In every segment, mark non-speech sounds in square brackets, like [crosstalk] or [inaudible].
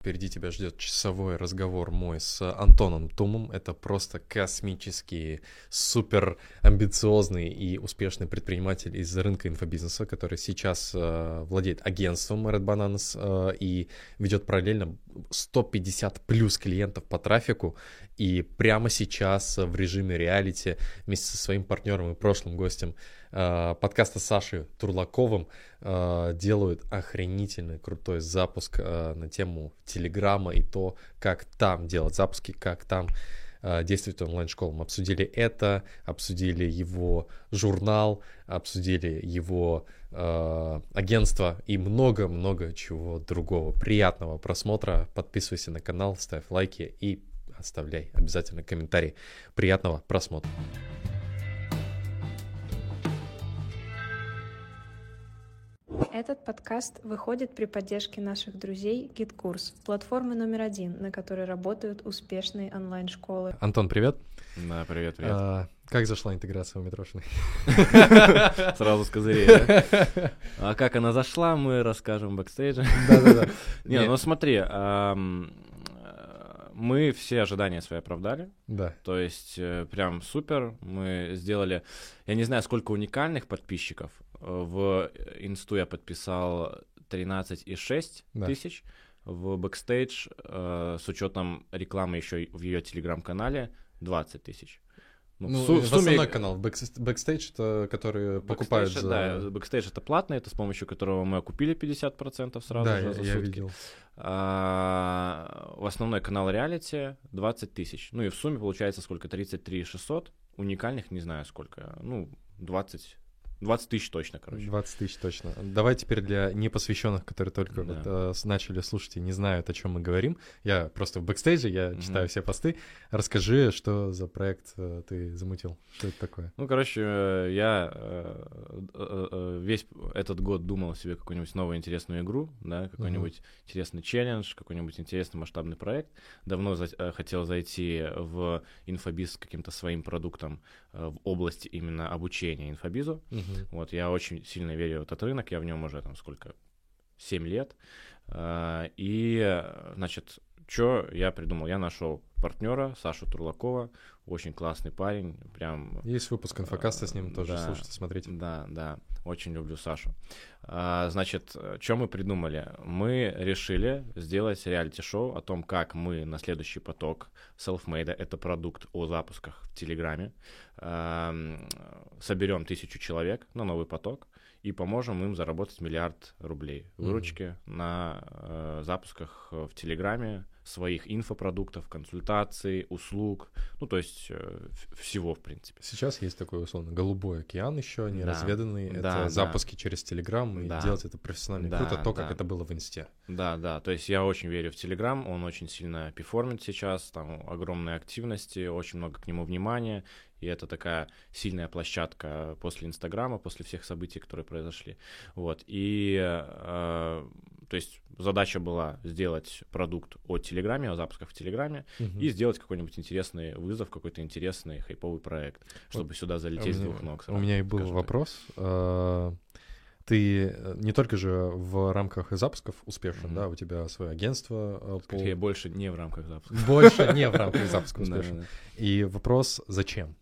Впереди тебя ждет часовой разговор мой с Антоном Тумом. Это просто космический, супер амбициозный и успешный предприниматель из рынка инфобизнеса, который сейчас э, владеет агентством Red Bananas э, и ведет параллельно 150 плюс клиентов по трафику. И прямо сейчас в режиме реалити вместе со своим партнером и прошлым гостем э, подкаста Сашей Турлаковым э, делают охренительный крутой запуск э, на тему Телеграма и то, как там делать запуски, как там э, действовать онлайн-школам. Обсудили это, обсудили его журнал, обсудили его э, агентство и много-много чего другого. Приятного просмотра, подписывайся на канал, ставь лайки и оставляй обязательно комментарий. Приятного просмотра. Этот подкаст выходит при поддержке наших друзей GitKurs, платформы номер один, на которой работают успешные онлайн-школы. Антон, привет. Да, привет, привет. А, как зашла интеграция у Митрошиной? [laughs] Сразу с козырей, да? А как она зашла, мы расскажем в бэкстейдже. Да-да-да. Не, ну смотри, мы все ожидания свои оправдали. Да. То есть э, прям супер. Мы сделали, я не знаю, сколько уникальных подписчиков. В инсту я подписал 13,6 Да. тысяч. В бэкстейдж э, с учетом рекламы еще в ее телеграм-канале 20 тысяч. Ну, в су- в сумме- основной канал, бэкс- бэкстейдж, это которые покупают Бэкстейдж, за... Да, бэкстейдж это платный, это с помощью которого мы окупили 50% сразу Да, же я, за я сутки. видел. А, в основной канал реалити 20 тысяч. Ну и в сумме получается сколько? 33 600. Уникальных не знаю сколько. Ну, 20, 20 тысяч точно, короче. 20 тысяч точно. Давай теперь для непосвященных, которые только Да. вот, э, начали слушать и не знают, о чем мы говорим. Я просто в бэкстейдже, я Мгм. читаю все посты. Расскажи, что за проект э, ты замутил, что это такое. Ну, короче, э, я э, э, э, весь этот год думал себе какую-нибудь новую интересную игру, да, какой-нибудь интересный челлендж, какой-нибудь интересный масштабный проект. Давно за- э, хотел зайти в инфобиз с каким-то своим продуктом э, в области именно обучения инфобизу. Вот, я очень сильно верю в этот рынок, я в нем уже там сколько, 7 лет. А, И, значит, что я придумал? Я нашел партнера Сашу Турлакова, очень классный парень, прям Есть выпуск инфокаста с ним, тоже Да. слушайте, смотрите. да, да, очень люблю Сашу. А, значит, что мы придумали? Мы решили сделать реалити-шоу о том, как мы на следующий поток Selfmade, это продукт о запусках в Телеграме, ам, соберем тысячу человек на новый поток и поможем им заработать миллиард рублей выручки на э, запусках в Телеграме своих инфопродуктов, консультаций, услуг, ну, то есть э, всего, в принципе. Сейчас есть такой, условно, голубой океан еще, неразведанный. Да, это да. запуски через Телеграм, и Да. делать это профессионально Да, круто, то, как да. это было в Инсте. Да, да, то есть я очень верю в Телеграм, он очень сильно перформит сейчас, там огромные активности, очень много к нему внимания, и это такая сильная площадка после Инстаграма, после всех событий, которые произошли. Вот, и, э, то есть задача была сделать продукт о Телеграме, о запусках в Телеграме, Мгм. и сделать какой-нибудь интересный вызов, какой-то интересный хайповый проект, чтобы сюда залететь с двух ног. У меня и был так. вопрос. А, Ты э, не только же в рамках запусков успешен, Мгм. да, у тебя свое агентство э, по- Скорее, больше не в рамках запуска. больше не в рамках [laughs] запуска Да, успешен. И вопрос, зачем?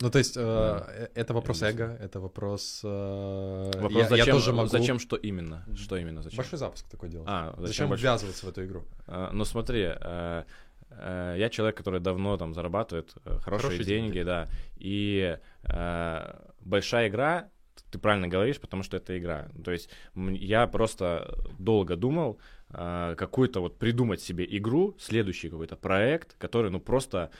Ну, то есть, э, Да. э, это вопрос Я эго, это вопрос... э, Вопрос, я, я зачем, тоже могу... зачем что именно? Что именно зачем? Большой запуск такой делать. А, зачем зачем, большой? ввязываться в эту игру? А, Ну смотри, э, э, я человек, который давно там зарабатывает э, хорошие, Хорошие деньги, деньги. да. И э, большая игра, ты правильно говоришь, потому что это игра. То есть я просто долго думал, какую-то вот придумать себе игру, следующий какой-то проект, который, ну, просто,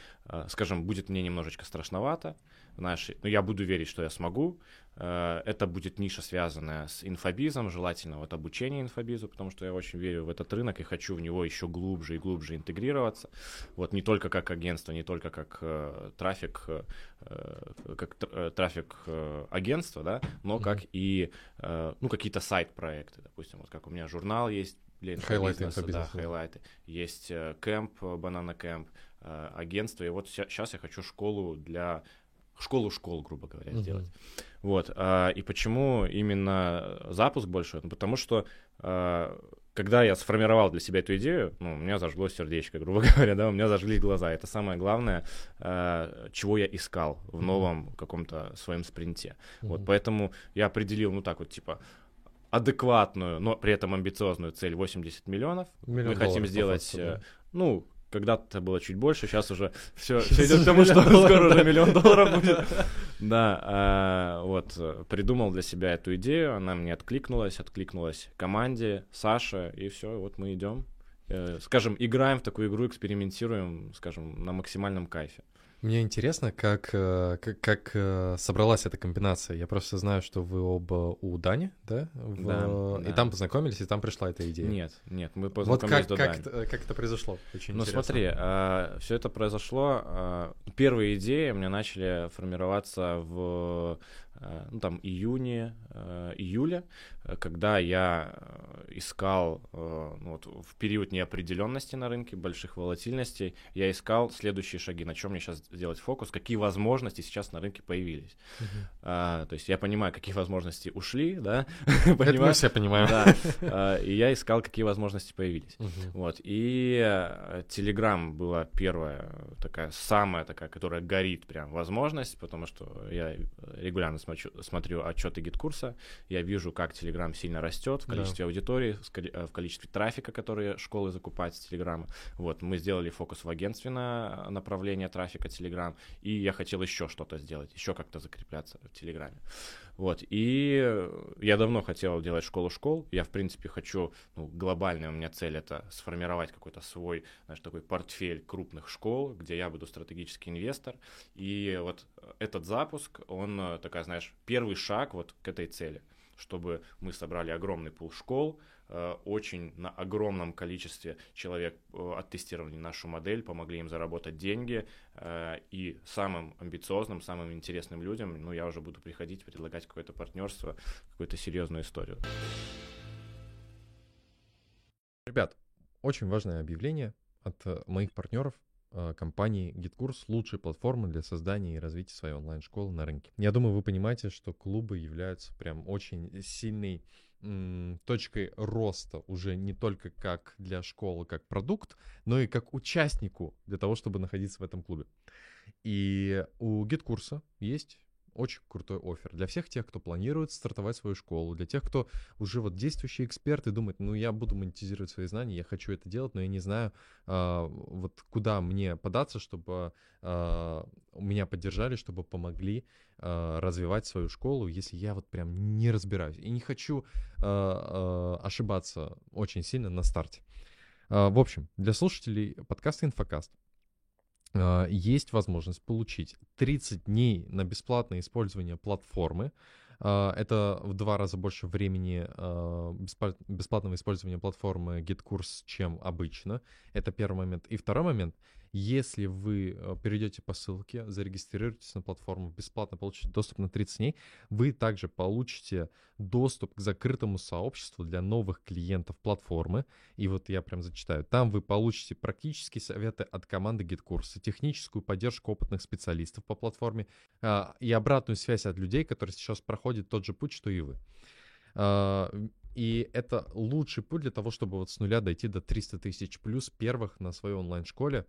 скажем, будет мне немножечко страшновато, знаешь, ну, я буду верить, что я смогу. Э, Это будет ниша, связанная с инфобизом, желательно вот обучение инфобизу, потому что я очень верю в этот рынок и хочу в него еще глубже и глубже интегрироваться. Вот не только как агентство, не только как э, трафик, э, э, как тр- э, трафик э, агентства, да, но Мгм. как и э, ну какие-то сайт-проекты, допустим, вот как у меня журнал есть для Хайлайты инфобизнеса, инфобизнеса, да. хайлайты, есть кэмп, банана кэмп, агентство, и вот сейчас я хочу школу для школу школ, грубо говоря, Мгм. сделать. Вот. а, И почему именно запуск большой? Ну, потому что а, когда я сформировал для себя эту идею, ну, у меня зажгло сердечко, [laughs] грубо говоря, да, у меня зажгли глаза. Это самое главное, э, чего я искал в новом каком-то своем спринте. Mm-hmm. Вот поэтому я определил, ну так вот, типа, адекватную, но при этом амбициозную цель 80 миллионов. Миллион Мы хотим сделать, факту, да. ну, когда-то было чуть больше, сейчас уже все, все идет к тому, что скоро уже миллион долларов будет. [laughs] Да, а, вот, придумал для себя эту идею, она мне откликнулась, откликнулась команде, Саше, и все, вот мы идем. Э, скажем, играем в такую игру, экспериментируем, скажем, на максимальном кайфе. Мне интересно, как, э, как, как э, собралась эта комбинация. Я просто знаю, что вы оба у Дани, да? В... Да, И да. там познакомились, и там пришла эта идея. Нет, нет, мы познакомились вот как, до как, Дани. как это произошло? Очень ну интересно. смотри, а, все это произошло... А, первые идеи у меня начали формироваться в ну, там, июне, э, июле, э, когда я искал, ну, вот, в период неопределенности на рынке, больших волатильностей, я искал следующие шаги, на чем мне сейчас сделать фокус, какие возможности сейчас на рынке появились. Uh-huh. А, то есть я понимаю, какие возможности ушли, да, [laughs] понимаю, мы все понимаем. Да, и я искал, какие возможности появились. Uh-huh. Вот, и Telegram была первая такая, самая такая, которая горит прям возможность, потому что я регулярно смотрю, смотрю отчеты GetCourse а, я вижу, как Telegram сильно растет в количестве да. аудитории, э, в количестве трафика, которые школы закупают с Telegram. Вот, мы сделали фокус в агентстве на направление трафика Telegram, и я хотел еще что-то сделать, еще как-то закрепляться в Телеграме. Вот, и я давно хотел делать школу школ, я, в принципе, хочу, ну, глобальная у меня цель — это сформировать какой-то свой, знаешь, такой портфель крупных школ, где я буду стратегический инвестор, и вот этот запуск, он э, такая, знаешь, первый шаг вот к этой цели, чтобы мы собрали огромный пул школ, очень на огромном количестве человек э, оттестировали нашу модель, помогли им заработать деньги, э, и самым амбициозным, самым интересным людям, ну, я уже буду приходить, предлагать какое-то партнерство, какую-то серьезную историю. Ребят, очень важное объявление от моих партнеров компании GetCourse лучшей платформы для создания и развития своей онлайн-школы на рынке. Я думаю, вы понимаете, что клубы являются прям очень сильной точкой роста уже не только как для школы, как продукт, но и как участнику для того, чтобы находиться в этом клубе. И у GetCourse а есть очень крутой оффер для всех тех, кто планирует стартовать свою школу, для тех, кто уже вот действующий эксперт и думает, ну я буду монетизировать свои знания, я хочу это делать, но я не знаю, э, вот куда мне податься, чтобы э, меня поддержали, чтобы помогли э, развивать свою школу, если я вот прям не разбираюсь и не хочу э, э, ошибаться очень сильно на старте. Э, в общем, для слушателей подкаста «Инфокаст» А, есть возможность получить 30 дней на бесплатное использование платформы. А, это в два раза больше времени а, бесплатного использования платформы GitKurs, чем обычно. Это первый момент. И второй момент — если вы э, перейдете по ссылке, зарегистрируетесь на платформу, бесплатно получите доступ на 30 дней, вы также получите доступ к закрытому сообществу для новых клиентов платформы. И вот я прям зачитаю. Там вы получите практические советы от команды GitKursa, техническую поддержку опытных специалистов по платформе а, и обратную связь от людей, которые сейчас проходят тот же путь, что и вы. А, и это лучший путь для того, чтобы вот с нуля дойти до 300 тысяч плюс первых на своей онлайн-школе.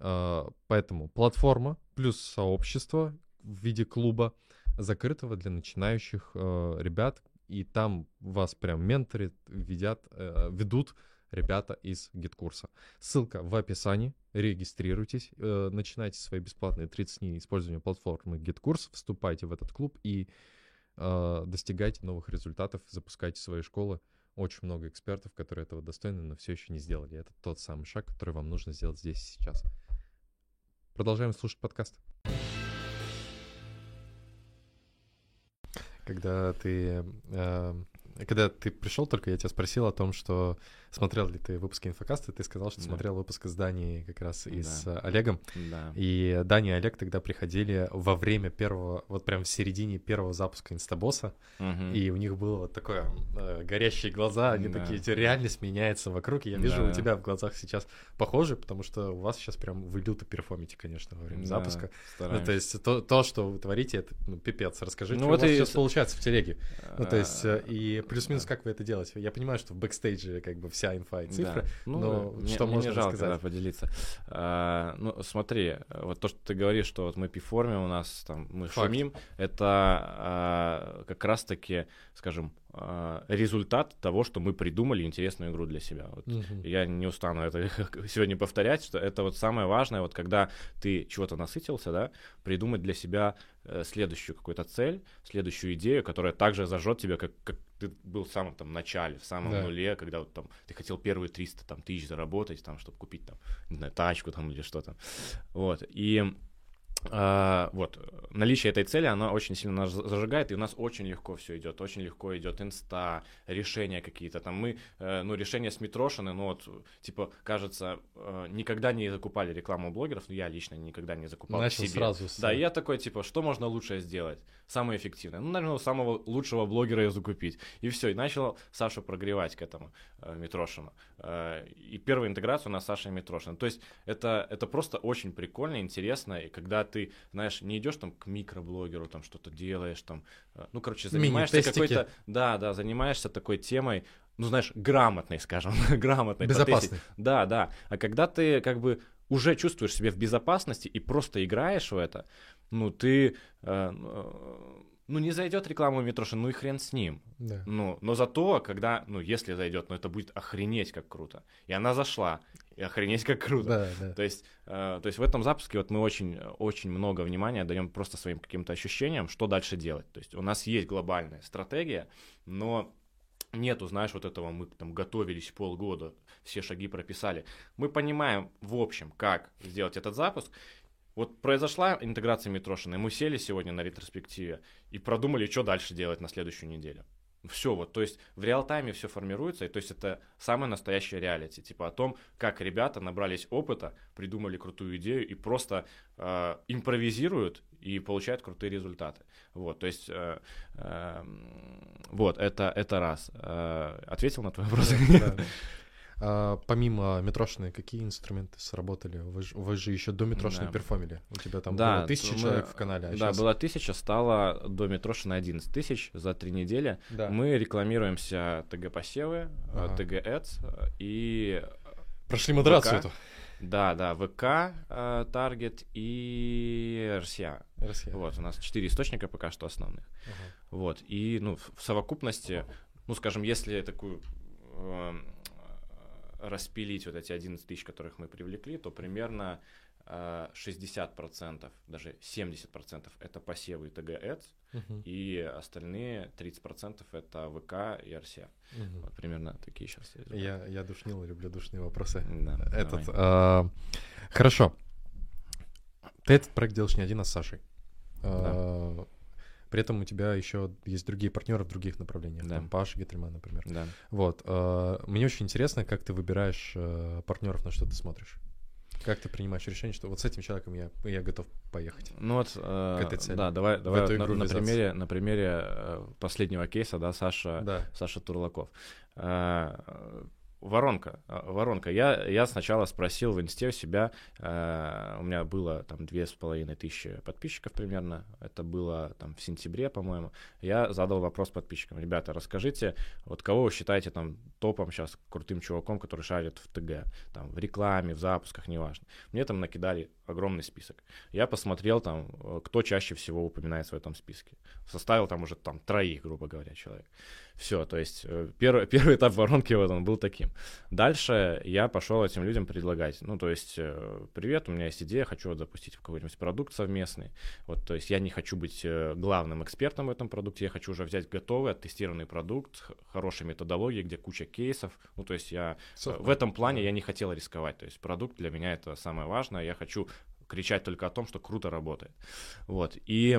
А, поэтому платформа плюс сообщество в виде клуба закрытого для начинающих э, ребят, и там вас прям менторят, ведят, э, ведут ребята из GetCourse а. Ссылка в описании. Регистрируйтесь, э, начинайте свои бесплатные 30 дней использования платформы GetCourse, вступайте в этот клуб и достигайте новых результатов, запускайте свои школы. Очень много экспертов, которые этого достойны, но все еще не сделали. Это тот самый шаг, который вам нужно сделать здесь сейчас. Продолжаем слушать подкаст. Когда ты, э, когда ты пришел только, я тебя спросил о том, что смотрел ли ты выпуски инфокаста, ты сказал, что да. смотрел выпуск из Дании как раз и да. с Олегом. Да. И Дани и Олег тогда приходили во время первого, вот прям в середине первого запуска инстабосса, угу. и у них было вот такое э, горящие глаза, они да. такие, реальность меняется вокруг, и я вижу да. у тебя в глазах сейчас похоже, потому что у вас сейчас прям вы люто перформите, конечно, во время да, запуска. Стараемся. Ну, то есть то, то, что вы творите, это ну, пипец. Расскажите, ну, что вот у вас и... сейчас получается в телеге. Ну, то есть, э, и плюс-минус как вы это делаете? Я понимаю, что в бэкстейдже как бы вся инфа и цифры, Да. Ну, но мне, что мне можно жалко рассказать? да, поделиться. А, ну, смотри, вот то, что ты говоришь, что вот мы перформим, у нас там мы Факт. шумим, это а, как раз-таки, скажем, а, результат того, что мы придумали интересную игру для себя. Вот Мгм. я не устану это [laughs] сегодня повторять, что это вот самое важное, вот когда ты чего-то насытился, да, придумать для себя э, следующую какую-то цель, следующую идею, которая также зажжет тебя, как, как ты был в самом там начале, в самом Да. нуле, когда вот там ты хотел первые 300 там, тысяч заработать, там, чтобы купить там, не знаю, тачку там или что-то. Вот, и а, вот, наличие этой цели, она очень сильно нас за- зажигает, и у нас очень легко все идет, очень легко идет инста, решения какие-то там. Мы, э, ну, решения с Митрошины, ну, вот, типа, кажется, э, никогда не закупали рекламу у блогеров, ну, я лично никогда не закупал Начал себе. сразу с... Да, я такой, типа, что можно лучше сделать? Самое эффективное. Ну, наверное, самого лучшего блогера ее закупить. И все, и начал Сашу прогревать к этому, э, Митрошину. Э, и первая интеграция у нас Саша и Митрошина. То есть это, это просто очень прикольно, интересно, и когда ты, знаешь, не идешь там к микроблогеру, там что-то делаешь, там, э, ну, короче, занимаешься какой-то, да, да, занимаешься такой темой, ну, знаешь, грамотной, скажем, [laughs] грамотной. тестингу. Да, да. А когда ты как бы уже чувствуешь себя в безопасности и просто играешь в это, ну, ты, э, э, ну, не зайдет реклама у Митрошина, ну и хрен с ним. Да. Ну, но зато, когда, ну, если зайдет, ну, это будет охренеть как круто. И она зашла, и охренеть как круто. Да, да. То есть, э, то есть в этом запуске вот мы очень, очень много внимания даем просто своим каким-то ощущениям, что дальше делать. То есть у нас есть глобальная стратегия, но нету, знаешь, вот этого, мы там готовились полгода, все шаги прописали. Мы понимаем, в общем, как сделать этот запуск. Вот произошла интеграция Митрошина, и мы сели сегодня на ретроспективе и продумали, что дальше делать на следующую неделю. Все, вот, то есть в реал-тайме все формируется, и то есть это самое настоящее реалити, типа о том, как ребята набрались опыта, придумали крутую идею и просто э, импровизируют и получают крутые результаты. Вот, то есть, э, э, вот, это, это раз. Э, ответил на твой вопрос? Да, да. А, помимо Митрошиной, какие инструменты сработали? Вы, ж- вы же еще до Митрошиной Да. перформили. У тебя там Да, было тысяча мы- человек в канале, а да, щас- было тысяча, стало до Митрошина 11 тысяч за три недели. Да. Мы рекламируемся ТГ-посевы, Ага. ТГ-Ads и Прошли модерацию ВК. эту. Да, да, ВК, э, Таргет и РСЯ. Россия. Вот, у нас четыре источника пока что основных. Ага. Вот, и, ну, в совокупности, ну, скажем, если такую э, распилить вот эти 11 тысяч, которых мы привлекли, то примерно э, 60%, даже 70% это посевы и ТГ Мгм. и остальные 30% это ВК и РСЯ. Мгм. Вот примерно такие сейчас. Я, я душнил, люблю душные вопросы. Да, Этот, а, хорошо. Ты этот проект делаешь не один, а с Сашей. А, При этом у тебя еще есть другие партнеры в других направлениях. Да. Там Паша Гетельман, например. Да. Вот. а, Мне очень интересно, как ты выбираешь э, партнеров, на что ты смотришь. Как ты принимаешь решение, что вот с этим человеком я, я готов поехать. Ну вот, э, К этой цели. да, давай, давай вот на, на примере, на примере э, последнего кейса, да, Саша, Да. Саша Турлаков. Воронка, э, воронка. Я, я сначала спросил в инсте у себя, э, у меня было там две с половиной тысячи подписчиков примерно, это было там в сентябре, по-моему. Я задал вопрос подписчикам, ребята, расскажите, вот кого вы считаете там топом сейчас крутым чуваком, который шарит в ТГ, там в рекламе, в запусках, неважно. Мне там накидали огромный список. Я посмотрел там, э, кто чаще всего упоминается в этом списке. Составил там уже там троих, грубо говоря, человек. Все, то есть э, первый, [laughs] первый этап воронки вот он был таким. Дальше я пошел этим людям предлагать. Ну, то есть, э, привет, у меня есть идея, хочу вот запустить какой-нибудь продукт совместный. Вот, то есть я не хочу быть э, главным экспертом в этом продукте, я хочу уже взять готовый, оттестированный продукт, хорошей методологии, где куча кейсов. Ну, то есть я Всё. в этом плане я не хотел рисковать. То есть продукт для меня это самое важное. Я хочу кричать только о том, что круто работает. Вот. И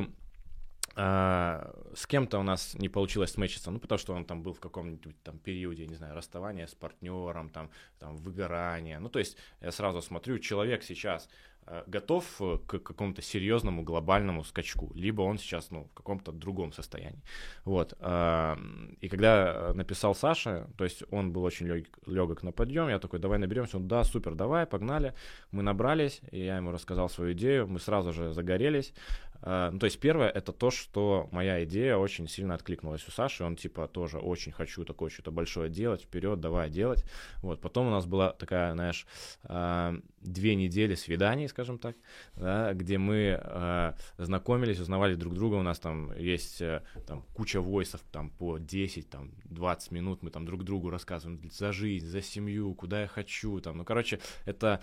с кем-то у нас не получилось сметчиться, ну, потому что он там был в каком-нибудь там периоде, не знаю, расставания с партнером, там, там, выгорания. Ну, то есть я сразу смотрю, человек сейчас э, готов э, к какому-то серьезному глобальному скачку, либо он сейчас, ну, в каком-то другом состоянии. Вот. а, И когда э, написал Саша, то есть он был очень легок на подъем, я такой, давай наберемся, он, да, супер, давай, погнали. Мы набрались, и я ему рассказал свою идею, мы сразу же загорелись. Э, ну, то есть первое, это то, что моя идея очень сильно откликнулась у Саши, он типа тоже очень хочу такое что-то большое делать, вперед, давай делать. Вот, потом у нас была такая, знаешь, э, две недели свиданий, скажем так, да, где мы э, знакомились, узнавали друг друга, у нас там есть там куча войсов, там по 10, там 20 минут мы там друг другу рассказываем за жизнь, за семью, куда я хочу, там, ну, короче, это...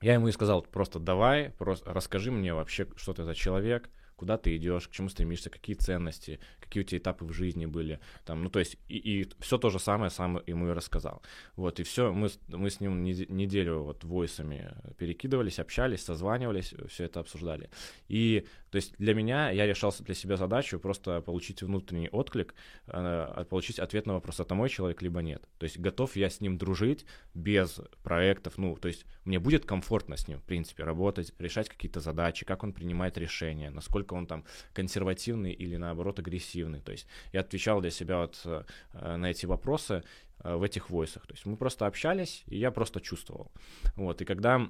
Я ему и сказал, просто давай, просто расскажи мне вообще, что ты за человек, куда ты идешь, к чему стремишься, какие ценности, какие у тебя этапы в жизни были, там, ну, то есть, и, и все то же самое сам ему и рассказал. Вот, и все, мы, мы с ним неделю вот войсами перекидывались, общались, созванивались, все это обсуждали. И, то есть, для меня, я решал для себя задачу просто получить внутренний отклик, э, получить ответ на вопрос, это мой человек, либо нет. То есть, готов я с ним дружить без проектов, ну, то есть, мне будет комфортно с ним, в принципе, работать, решать какие-то задачи, как он принимает решения, насколько он там консервативный или наоборот агрессивный. То есть я отвечал для себя вот э, на эти вопросы э, в этих войсах. То есть мы просто общались, и я просто чувствовал. Вот, и когда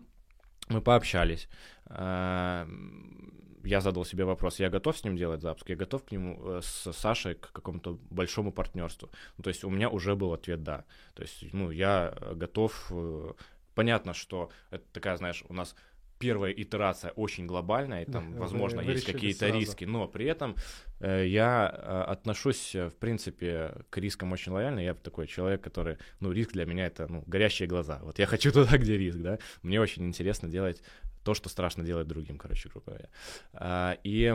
мы пообщались, э, я задал себе вопрос, я готов с ним делать запуск, я готов к нему с Сашей к какому-то большому партнерству. Ну, то есть у меня уже был ответ да. То есть, ну, я готов. Понятно, что это такая, знаешь, у нас первая итерация очень глобальная, и там, да, возможно, вы, есть какие-то риски, но при этом э, я э, отношусь, э, в принципе, к рискам очень лояльно. Я такой человек, который, ну, риск для меня это, ну, горящие глаза. Вот я [laughs] хочу туда, где риск, да. Мне очень интересно делать то, что страшно делать другим, короче, грубо говоря. А, и,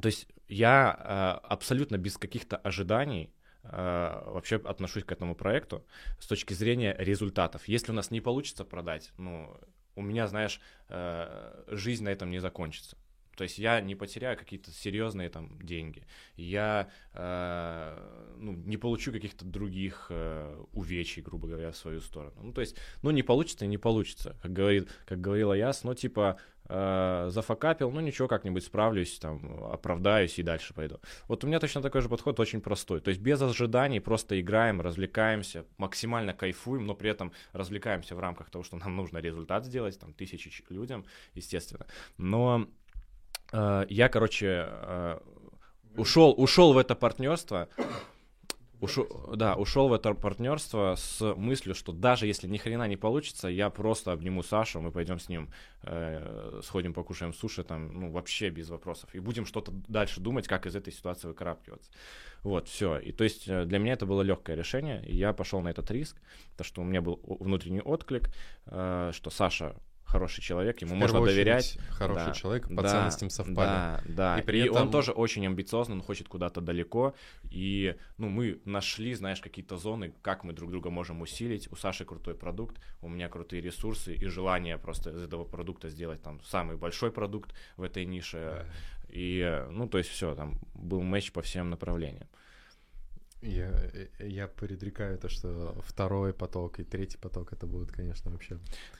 то есть, я а, абсолютно без каких-то ожиданий а, вообще отношусь к этому проекту с точки зрения результатов. Если у нас не получится продать, ну, у меня, знаешь, э, жизнь на этом не закончится. То есть я не потеряю какие-то серьезные там деньги, я э, ну, не получу каких-то других э, увечий, грубо говоря, в свою сторону. Ну, то есть, ну, не получится и не получится. Как, говорит, как говорила Яс, ну, типа, э, зафакапил, ну, ничего, как-нибудь справлюсь, там, оправдаюсь и дальше пойду. Вот у меня точно такой же подход, очень простой. То есть без ожиданий просто играем, развлекаемся, максимально кайфуем, но при этом развлекаемся в рамках того, что нам нужно результат сделать, там, тысячи людям, естественно. Но Э, я, короче, э, ушел, ушел в это партнерство. Ушел, да, ушел в это партнерство с мыслью, что даже если ни хрена не получится, я просто обниму Сашу, мы пойдем с ним, э, сходим покушаем суши, там, ну, вообще без вопросов. И будем что-то дальше думать, как из этой ситуации выкарабкиваться. Вот, все. И то есть э, для меня это было легкое решение, и я пошел на этот риск, то что у меня был внутренний отклик, э, что Саша хороший человек, ему можно доверять. Хороший да, человек, по да, ценностям совпали. Да, да. И, при и этом... он тоже очень амбициозный, он хочет куда-то далеко. И ну, мы нашли, знаешь, какие-то зоны, как мы друг друга можем усилить. У Саши крутой продукт, у меня крутые ресурсы и желание просто из этого продукта сделать там самый большой продукт в этой нише. Да. И, ну, то есть все, там был матч по всем направлениям. Я, э, я предрекаю то, что второй поток и третий поток это будут, конечно, вообще.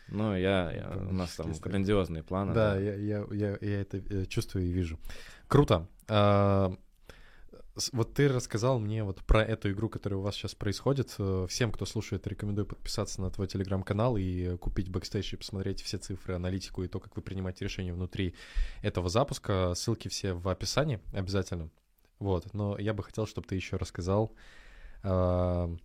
Ну, я, я у нас там грандиозные планы. Да, да. Я, я, я, я это э, чувствую и вижу. Круто. А, вот ты рассказал мне вот про эту игру, которая у вас сейчас происходит. Э, всем, кто слушает, рекомендую подписаться на твой телеграм-канал и купить бэкстейдж и посмотреть все цифры, аналитику и то, как вы принимаете решения внутри этого запуска. Ссылки все в описании обязательно. Вот, но я бы хотел, чтобы ты еще рассказал э,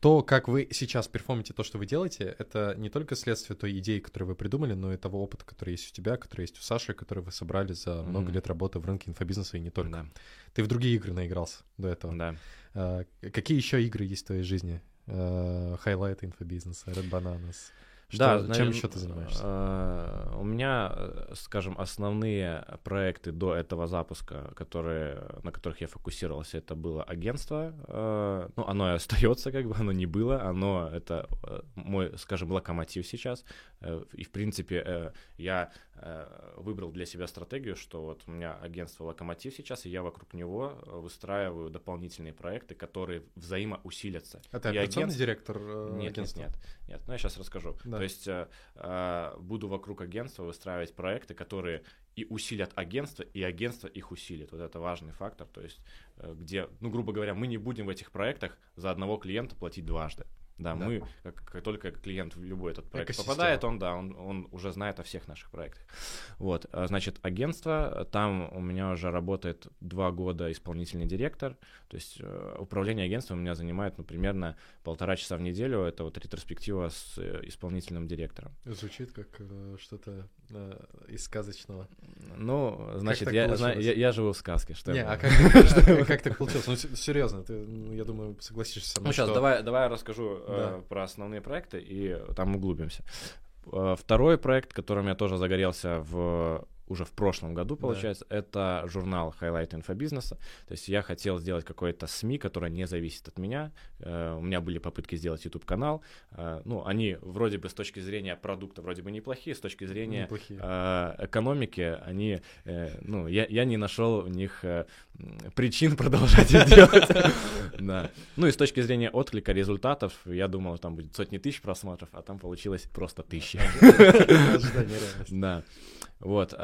то, как вы сейчас перформите то, что вы делаете, это не только следствие той идеи, которую вы придумали, но и того опыта, который есть у тебя, который есть у Саши, который вы собрали за mm-hmm. много лет работы в рынке инфобизнеса и не только. Да. Ты в другие игры наигрался до этого. Да. Э, какие еще игры есть в твоей жизни? Э, хайлайты инфобизнеса, Red Bananas. Что, да, чем наверное, еще ты занимаешься? Э, у меня, э, скажем, основные проекты до этого запуска, которые, на которых я фокусировался, это было агентство. Э, ну, оно и остается, как бы, оно не было. Оно это мой, скажем, локомотив сейчас. И, в принципе, я выбрал для себя стратегию, что вот у меня агентство локомотив сейчас, и я вокруг него выстраиваю дополнительные проекты, которые взаимоусилятся. А ты операционный агент... директор нет, агентства? Нет, нет, нет. Ну, я сейчас расскажу. Да. То есть э, э, буду вокруг агентства выстраивать проекты, которые и усилят агентство, и агентство их усилит. Вот это важный фактор. То есть, э, где, ну, грубо говоря, мы не будем в этих проектах за одного клиента платить дважды. Да, Да. мы, как, как только клиент в любой этот проект Экосистема. попадает, он, да, он, он уже знает о всех наших проектах. Вот, а, значит, агентство, там у меня уже работает два года исполнительный директор, то есть э, управление агентством у меня занимает, ну, примерно полтора часа в неделю, это вот ретроспектива с э, исполнительным директором. Звучит как э, что-то э, из сказочного. Ну, значит, я, зна- я, я живу в сказке, что Не, я а [laughs] как, так получилось? Ну, серьезно, ты, ну, я думаю, согласишься со мной, Ну, сейчас давай, давай расскажу э, Да. про основные проекты и там углубимся. Э, Второй проект, которым я тоже загорелся в уже в прошлом году, Да. получается, это журнал Highlight инфобизнеса. То есть я хотел сделать какое-то СМИ, которое не зависит от меня. Э, У меня были попытки сделать YouTube-канал. Э, Ну, они вроде бы с точки зрения продукта вроде бы неплохие, с точки зрения Неплохие. э, экономики, они, э, ну, я, я не нашел в них э, причин продолжать это делать. [laughs] Да. Ну и с точки зрения отклика результатов, я думал, там будет сотни тысяч просмотров, а там получилось просто тысячи. Да. Вот.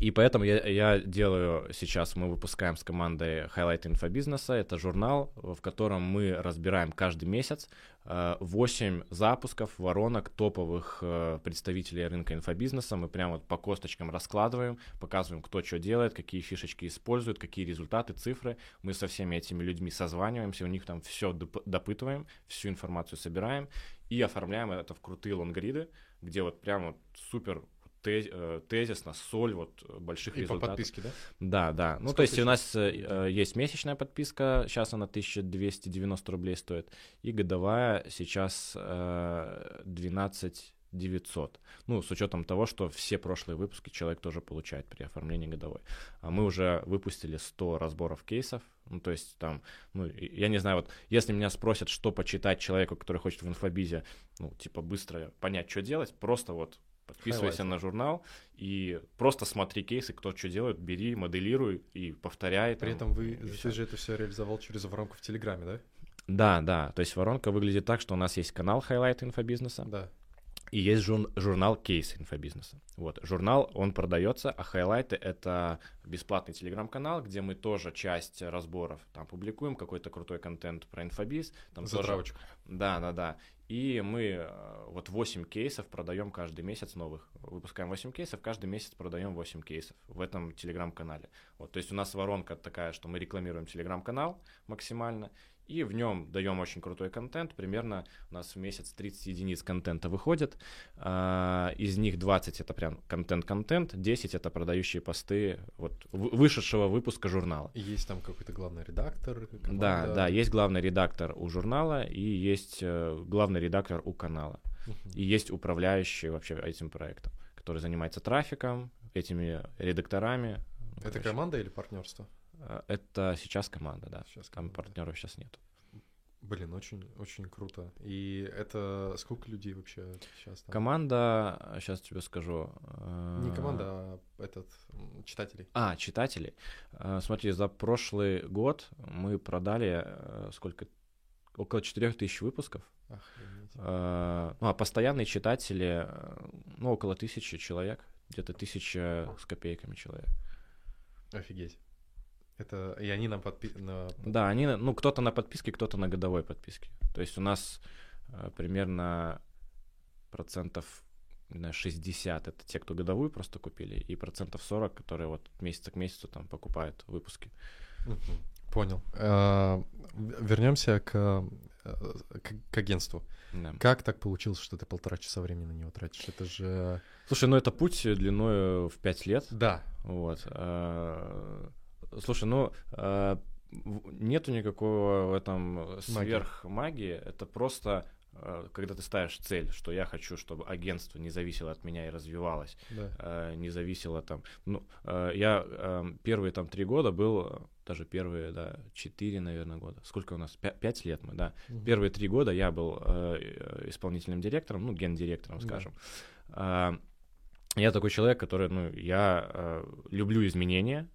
И поэтому я, я делаю сейчас, мы выпускаем с командой Highlight инфобизнеса. Это журнал, в котором мы разбираем каждый месяц 8 запусков, воронок топовых э, представителей рынка инфобизнеса. Мы прямо вот по косточкам раскладываем, показываем, кто что делает, какие фишечки используют, какие результаты, цифры. Мы со всеми этими людьми созваниваемся, у них там все допытываем, всю информацию собираем и оформляем это в крутые лонгриды, где вот прямо супер э, тезисно, соль вот э, больших И по результатов. подписке, да? Да, да. Ну, Сколько то есть у сейчас? нас э, э, есть месячная подписка, сейчас она 1290 рублей стоит, и годовая сейчас э, 12 900. Ну, с учетом того, что все прошлые выпуски человек тоже получает при оформлении годовой. А мы уже выпустили 100 разборов кейсов. Ну, то есть там, ну, я не знаю, вот если меня спросят, что почитать человеку, который хочет в инфобизе, ну, типа быстро понять, что делать, просто вот подписывайся Хайлайты. на журнал и просто смотри кейсы, кто что делает, бери, моделируй и повторяй. При там, этом вы, всё. же это все реализовал через воронку в Телеграме, да? Да, да. То есть воронка выглядит так, что у нас есть канал Highlight инфобизнеса Да. И есть жур- журнал Кейс инфобизнеса. Вот, журнал, он продается, а хайлайты — это бесплатный телеграм-канал, где мы тоже часть разборов там публикуем, какой-то крутой контент про инфобиз. Там тоже- Затравочку. Да, да, да. И мы э, вот 8 кейсов продаем каждый месяц новых. Выпускаем 8 кейсов, каждый месяц продаем 8 кейсов в этом телеграм-канале. Вот, то есть у нас воронка такая, что мы рекламируем телеграм-канал максимально, и в нем даем очень крутой контент. Примерно у нас в месяц 30 единиц контента выходит. А, Из них 20 это прям контент-контент, 10 это продающие посты вот, вы- вышедшего выпуска журнала. И есть там какой-то главный редактор. Да, команда. да, есть главный редактор у журнала и есть э, главный редактор у канала. И есть управляющий вообще этим проектом, который занимается трафиком, этими редакторами. Ну, Это короче, команда или партнерство? Э, Это сейчас команда, да. Сейчас Там команда. партнеров сейчас нет. Блин, очень, очень круто. И это сколько людей вообще сейчас там? Команда, сейчас тебе скажу. э, Не команда, а этот м, читателей. А, читателей. Э, Смотри, за прошлый год мы продали сколько? Около 4000 выпусков. Охренеть. Ну, а постоянные читатели, ну, около тысячи человек. Где-то тысяча с копейками человек. Офигеть. Это и они нам подпи... на... Да, они, на- ну, кто-то на подписке, кто-то на годовой подписке. То есть у нас э, примерно процентов знаю, 60 это те, кто годовую просто купили, и процентов 40, которые вот месяца к месяцу там покупают выпуски. Понял. В- Вернемся к, э, к, к агентству. Да. Как так получилось, что ты полтора часа времени на него тратишь? Это же... Слушай, ну это путь длиной в 5 лет. Да. Вот. Слушай, ну э, нету никакого в этом сверхмагии. Это просто э, когда ты ставишь цель, что я хочу, чтобы агентство не зависело от меня и развивалось, Да. э, не зависело там. Ну, э, я э, первые там три года был, даже первые, да, четыре, наверное, года. Сколько у нас? Пя- Пять лет мы, да. Мгм. Первые три года я был исполнительным директором, ну, гендиректором, Да. скажем. А, Я такой человек, который, ну, я люблю изменения,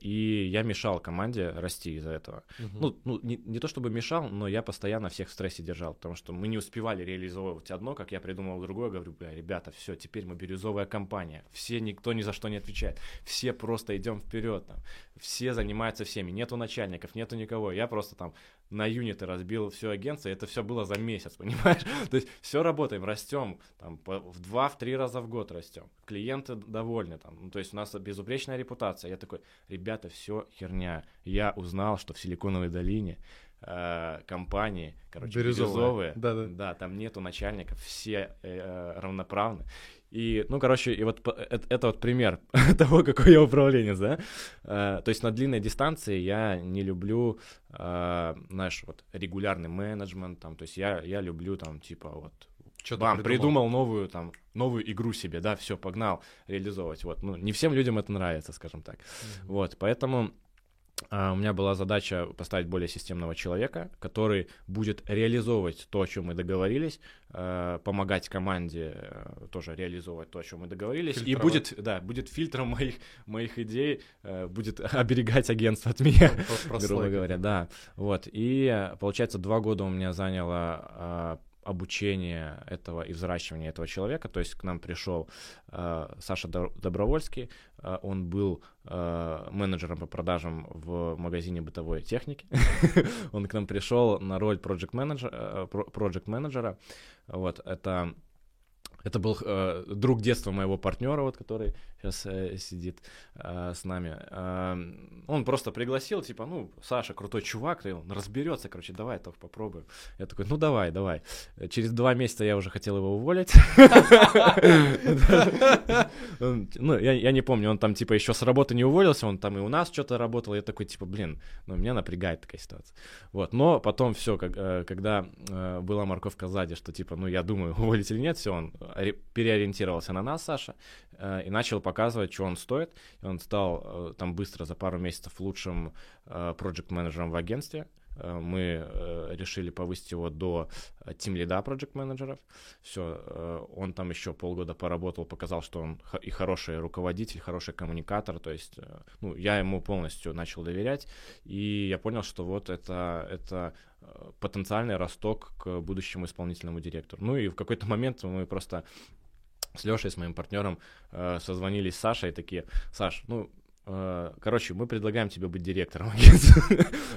и я мешал команде расти из-за этого. Мгм. Ну, ну не, не то чтобы мешал, но я постоянно всех в стрессе держал, потому что мы не успевали реализовывать одно, как я придумал другое, говорю, бля, ребята, все, теперь мы бирюзовая компания, все, никто ни за что не отвечает, все просто идем вперед, там, все занимаются всеми, нету начальников, нету никого, я просто там на юниты разбил все агентство, и это все было за месяц, [laughs] понимаешь? То есть все работаем, растем, там, по, в два, в три раза в год растем. Клиенты довольны, там, ну, то есть у нас безупречная репутация. Я такой, ребята, все херня. Я узнал, что в Силиконовой долине э, компании, короче, Бирюзовые. бирюзовые, Да, да. да, там нету начальников, все э, равноправны. И, ну, короче, и вот это, это вот пример [laughs] того, какой я управленец, да. Э, то есть на длинной дистанции я не люблю, э, знаешь, вот регулярный менеджмент, там, то есть я, я люблю там, типа, вот, Чё ты бам, придумал новую там новую игру себе, да, все, погнал реализовывать. Вот, ну, не всем людям это нравится, скажем так. Вот, поэтому у меня была задача поставить более системного человека, который будет реализовывать то, о чем мы договорились, э, помогать команде э, тоже реализовывать то, о чем мы договорились, и будет, да, будет фильтром моих моих идей, э, будет [laughs] оберегать агентство от меня [laughs] грубо говоря, да. Вот. И э, получается, два года у меня заняло а, обучение этого и взращивание этого человека. То есть к нам пришел э, Саша Добровольский. Э, он был э, менеджером по продажам в магазине бытовой техники. [laughs] Он к нам пришел на роль э, про- project менеджера. Вот это это был э, друг детства моего партнера, вот, который сейчас э, сидит э, с нами. Э, он просто пригласил, типа, ну, Саша крутой чувак, и он разберется, короче, давай, только попробуем. Я такой, ну давай, давай. Э, Через два месяца я уже хотел его уволить. Ну, я, не помню, он там, типа, еще с работы не уволился, он там и у нас что-то работал. Я такой, типа, блин, ну, меня напрягает такая ситуация. Вот, но потом все, когда э, была морковка сзади, что, типа, ну, я думаю, уволить или нет, все, он переориентировался на нас, Саша, э, и начал показывать, что он стоит. И он стал э, там быстро за пару месяцев лучшим проект-менеджером в агентстве. Э, Мы э, решили повысить его до тим лида проект менеджеров. Все, он там еще полгода поработал, показал, что он и хороший руководитель, хороший коммуникатор. То есть, э, ну, я ему полностью начал доверять, и я понял, что вот это, это э, потенциальный росток к будущему исполнительному директору. Ну и в какой-то момент мы просто с Лешей, с моим партнером, э, созвонились с Сашей и такие, Саш, ну, э, короче, мы предлагаем тебе быть директором. [laughs]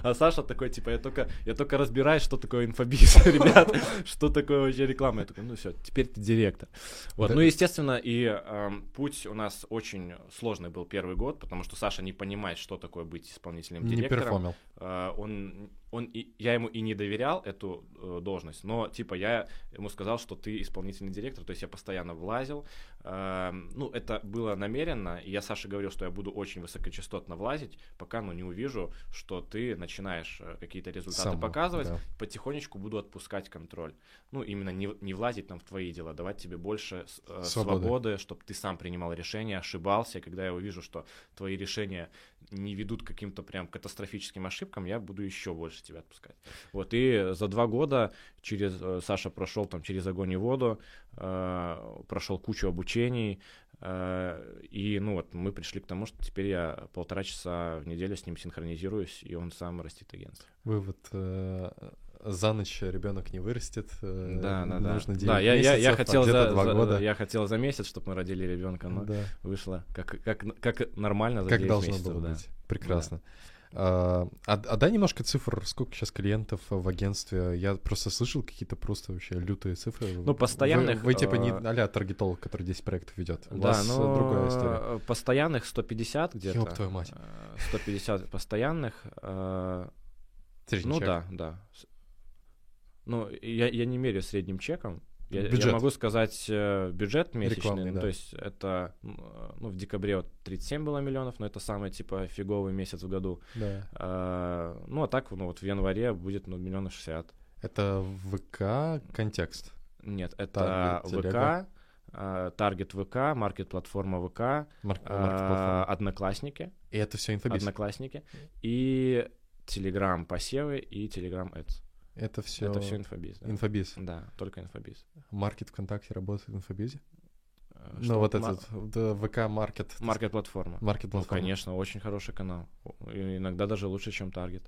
А Саша такой, типа, я только, я только разбираюсь, что такое инфобиз, [laughs] ребят, что такое вообще реклама. Я такой, ну все, теперь ты директор. Вот, Да. ну, естественно, и эм, путь у нас очень сложный был первый год, потому что Саша не понимает, что такое быть исполнительным Не директором. перформил. Э, он, он и, я ему и не доверял эту э, должность, но типа я ему сказал, что ты исполнительный директор, то есть я постоянно влазил. Э, ну, это было намеренно, и я Саше говорил, что я буду очень высокочастотно влазить, пока ну, не увижу, что ты начинаешь э, какие-то результаты Сам, показывать, да. потихонечку буду отпускать контроль. Ну, именно не, не влазить там в твои дела, давать тебе больше э, Свободы. свободы, чтобы ты сам принимал решения, ошибался. Когда я увижу, что твои решения не ведут к каким-то прям катастрофическим ошибкам, я буду еще больше тебя отпускать. Вот, и за два года через э, Саша прошел там через огонь и воду, э, прошел кучу обучений, э, и ну вот мы пришли к тому, что теперь я полтора часа в неделю с ним синхронизируюсь, и он сам растит агентство. Вывод. э, За ночь ребенок не вырастет. э, Да, да, да. Нужно 9 Да, я, я, я месяцев, а хотел где-то за, два за- года. я хотел за месяц, чтобы мы родили ребенка, но Да. вышло как, как, как нормально за Как 9 должно месяцев, было да. быть. Прекрасно. А, а, а дай немножко цифр, сколько сейчас клиентов в агентстве. Я просто слышал какие-то просто вообще лютые цифры. Ну, постоянных, Вы, вы типа не э, а-ля таргетолог, который 10 проектов ведет. У Да, вас э, но другая история. постоянных 150 где-то. Ёб твою мать. Э, 150 постоянных. Средний ну да, да. Ну, я, я не меряю средним чеком. Я, я Бюджет. могу сказать э, бюджет месячный. Рекламный, да. То есть это, э, ну, в декабре вот 37 было миллионов, но это самый, типа, фиговый месяц в году. Да. А, ну, а так, ну, вот в январе будет, ну, миллионов 60. Это ВК контекст. Нет, это Таргет, ВК, таргет ВК, маркет-платформа ВК, Марк- а. Одноклассники, И это все инфобиз. Одноклассники, и Телеграм посевы и Телеграм Ads. Это все, Это все инфобиз. Да. инфобиз. Да, только инфобиз. Маркет ВКонтакте работает в инфобизе? Э, Ну, что? вот Ма- этот да, ВК Маркет. Маркет-платформа. Маркет Ну, конечно, очень хороший канал. И иногда даже лучше, чем Таргет.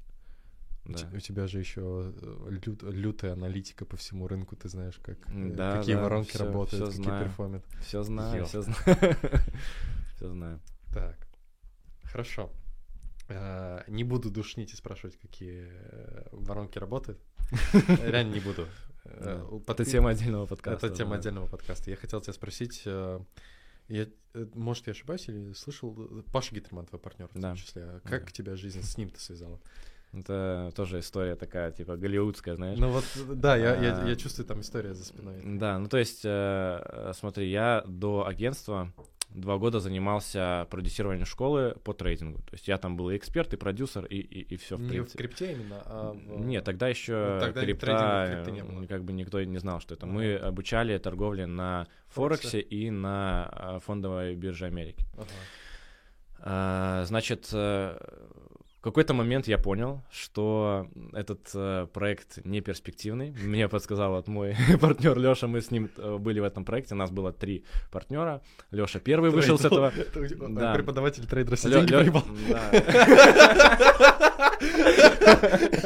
У, Да. у тебя же еще лют- лютая аналитика по всему рынку, ты знаешь, как э, Да, какие да, воронки всё- работают, всё какие знаю. перформят. Все знаю, все знаю. Все знаю. Так, хорошо. Э, Не буду душнить и спрашивать, какие э, воронки работают. [laughs] Реально не буду. Э, Это тема отдельного подкаста. Это тема отдельного подкаста. Я хотел тебя спросить, я, может, я ошибаюсь или слышал, Паша Гитерман, твой партнер в Да. том числе. А Как Да. тебя жизнь с ним-то связала? Это тоже история такая, типа, голливудская, знаешь. Ну вот, да, я, я, я А. чувствую там история за спиной. Да, ну то есть, э, смотри, я до агентства два года занимался продюсированием школы по трейдингу. То есть я там был и эксперт, и продюсер, и, и, и все в Не в принципе. крипте именно, а в... Нет, тогда еще Ну, тогда крипта, не было. э, как бы никто не знал, что это. Ага. Мы обучали торговле на Форексе? Форексе и на э, фондовой бирже Америки. А, Значит, э, в какой-то момент я понял, что этот э, проект не перспективный. Мне подсказал вот мой [laughs] партнер Леша, мы с ним э, были в этом проекте, у нас было три партнера. Леша первый вышел с этого. [laughs] Да. Преподаватель трейдера Лё-. [laughs]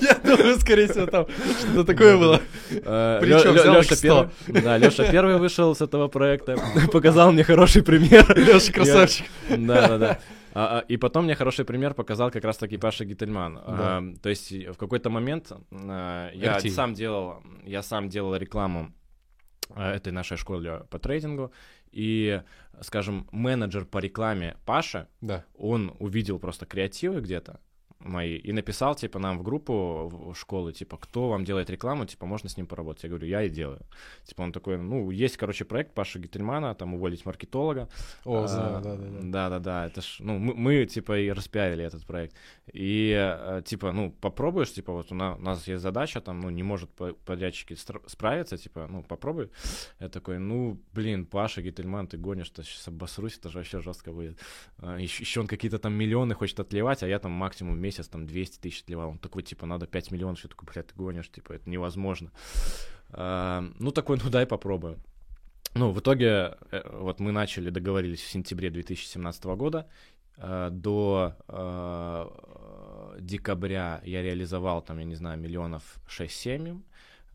Я думаю, скорее всего, там что-то такое было. Э, Лёша их 100. первый- Да, Леша первый вышел с этого проекта, показал мне хороший пример. Леша красавчик. Да, да, да. А, а, и потом мне хороший пример показал как раз-таки Паша Гительман. Да. А, то есть в какой-то момент а, я RT. сам делал, я сам делал рекламу этой нашей школе по трейдингу, и, скажем, менеджер по рекламе Паша, Да. он увидел просто креативы где-то мои и написал, типа, нам в группу в школы, типа, кто вам делает рекламу, типа, можно с ним поработать. Я говорю, я и делаю. Типа, он такой, ну, есть, короче, проект Паши Гительмана, там, уволить маркетолога. О, А, знаю, да, да, да. Да-да-да, это ж, ну, мы, мы, типа, и распиарили этот проект. И, э, типа, ну, попробуешь, типа, вот у на- у нас есть задача, там, ну, не может по- подрядчики справиться, типа, ну, попробуй. Я такой, ну, блин, Паша Гительман, ты гонишь, то сейчас обосрусь, это же вообще жестко будет. Еще, он какие-то там миллионы хочет отливать, а я там максимум в месяц там 200 тысяч отливал. Он такой, типа, надо 5 миллионов, я такой, блядь, ты гонишь, типа, это невозможно. А, Ну, такой, ну, дай попробую. Ну, в итоге, э, вот мы начали, договорились в сентябре 2017 года. Э, До э, декабря я реализовал, там, я не знаю, миллионов 6-7 им.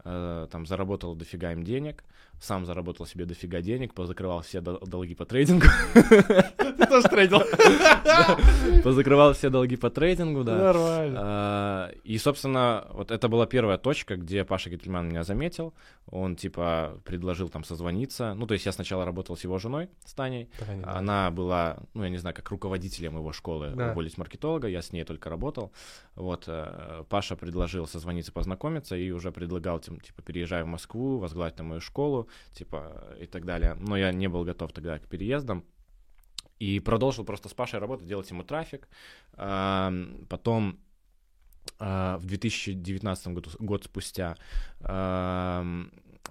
Э, Там заработал дофига им денег. Сам заработал себе дофига денег, позакрывал все дол- долги по трейдингу. [laughs] Ты тоже трейдил? [laughs] Позакрывал все долги по трейдингу, да. Нормально. А, И, собственно, вот это была первая точка, где Паша Гительман меня заметил. Он, типа, предложил там созвониться. Ну, то есть я сначала работал с его женой, с Таней. Она была, ну, я не знаю, как руководителем его школы уволить маркетолога, я с ней только работал. Вот, э, Паша предложил созвониться, познакомиться, и уже предлагал, тем, типа, переезжай в Москву, возглавь там мою школу, типа, и так далее. Но я не был готов тогда к переездам. И продолжил просто с Пашей работать, делать ему трафик. Потом а, в 2019 году, год спустя,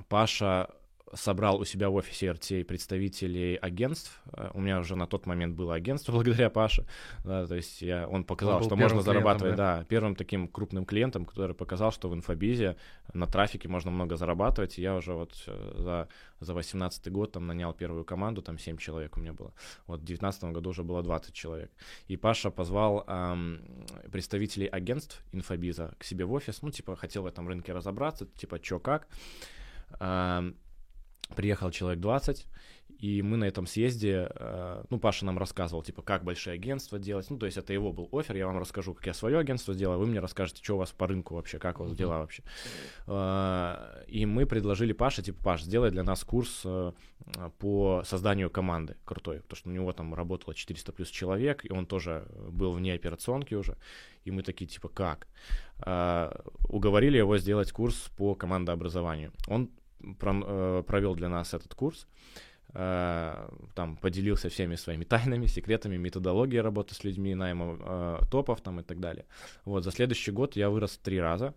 Паша собрал у себя в офисе RTA представителей агентств. Э, У меня уже на тот момент было агентство [laughs] благодаря Паше. Да, то есть я, он показал, Он что можно зарабатывать, клиентом, да, первым таким крупным клиентом, который показал, что в инфобизе на трафике можно много зарабатывать. И я уже вот э, за, за 18 год там нанял первую команду, там 7 человек у меня было. Вот в 2019 году уже было 20 человек. И Паша позвал ам, представителей агентств инфобиза к себе в офис, ну, типа, хотел в этом рынке разобраться, типа, чё как. Ам, приехал человек 20, и мы на этом съезде, э, ну, Паша нам рассказывал, типа, как большие агентства делать, ну, то есть это его был офер, я вам расскажу, как я свое агентство сделал, вы мне расскажете, что у вас по рынку вообще, как у вас дела вообще. Э, И мы предложили Паше, типа, Паш, сделай для нас курс э, по созданию команды крутой, потому что у него там работало 400 плюс человек, и он тоже был вне операционки уже, и мы такие, типа, как? Уговорили его сделать курс по командообразованию. Он провел для нас этот курс, э, там поделился всеми своими тайнами, секретами, методологией работы с людьми, наймом э, топов там и так далее. Вот, за следующий год я вырос три раза.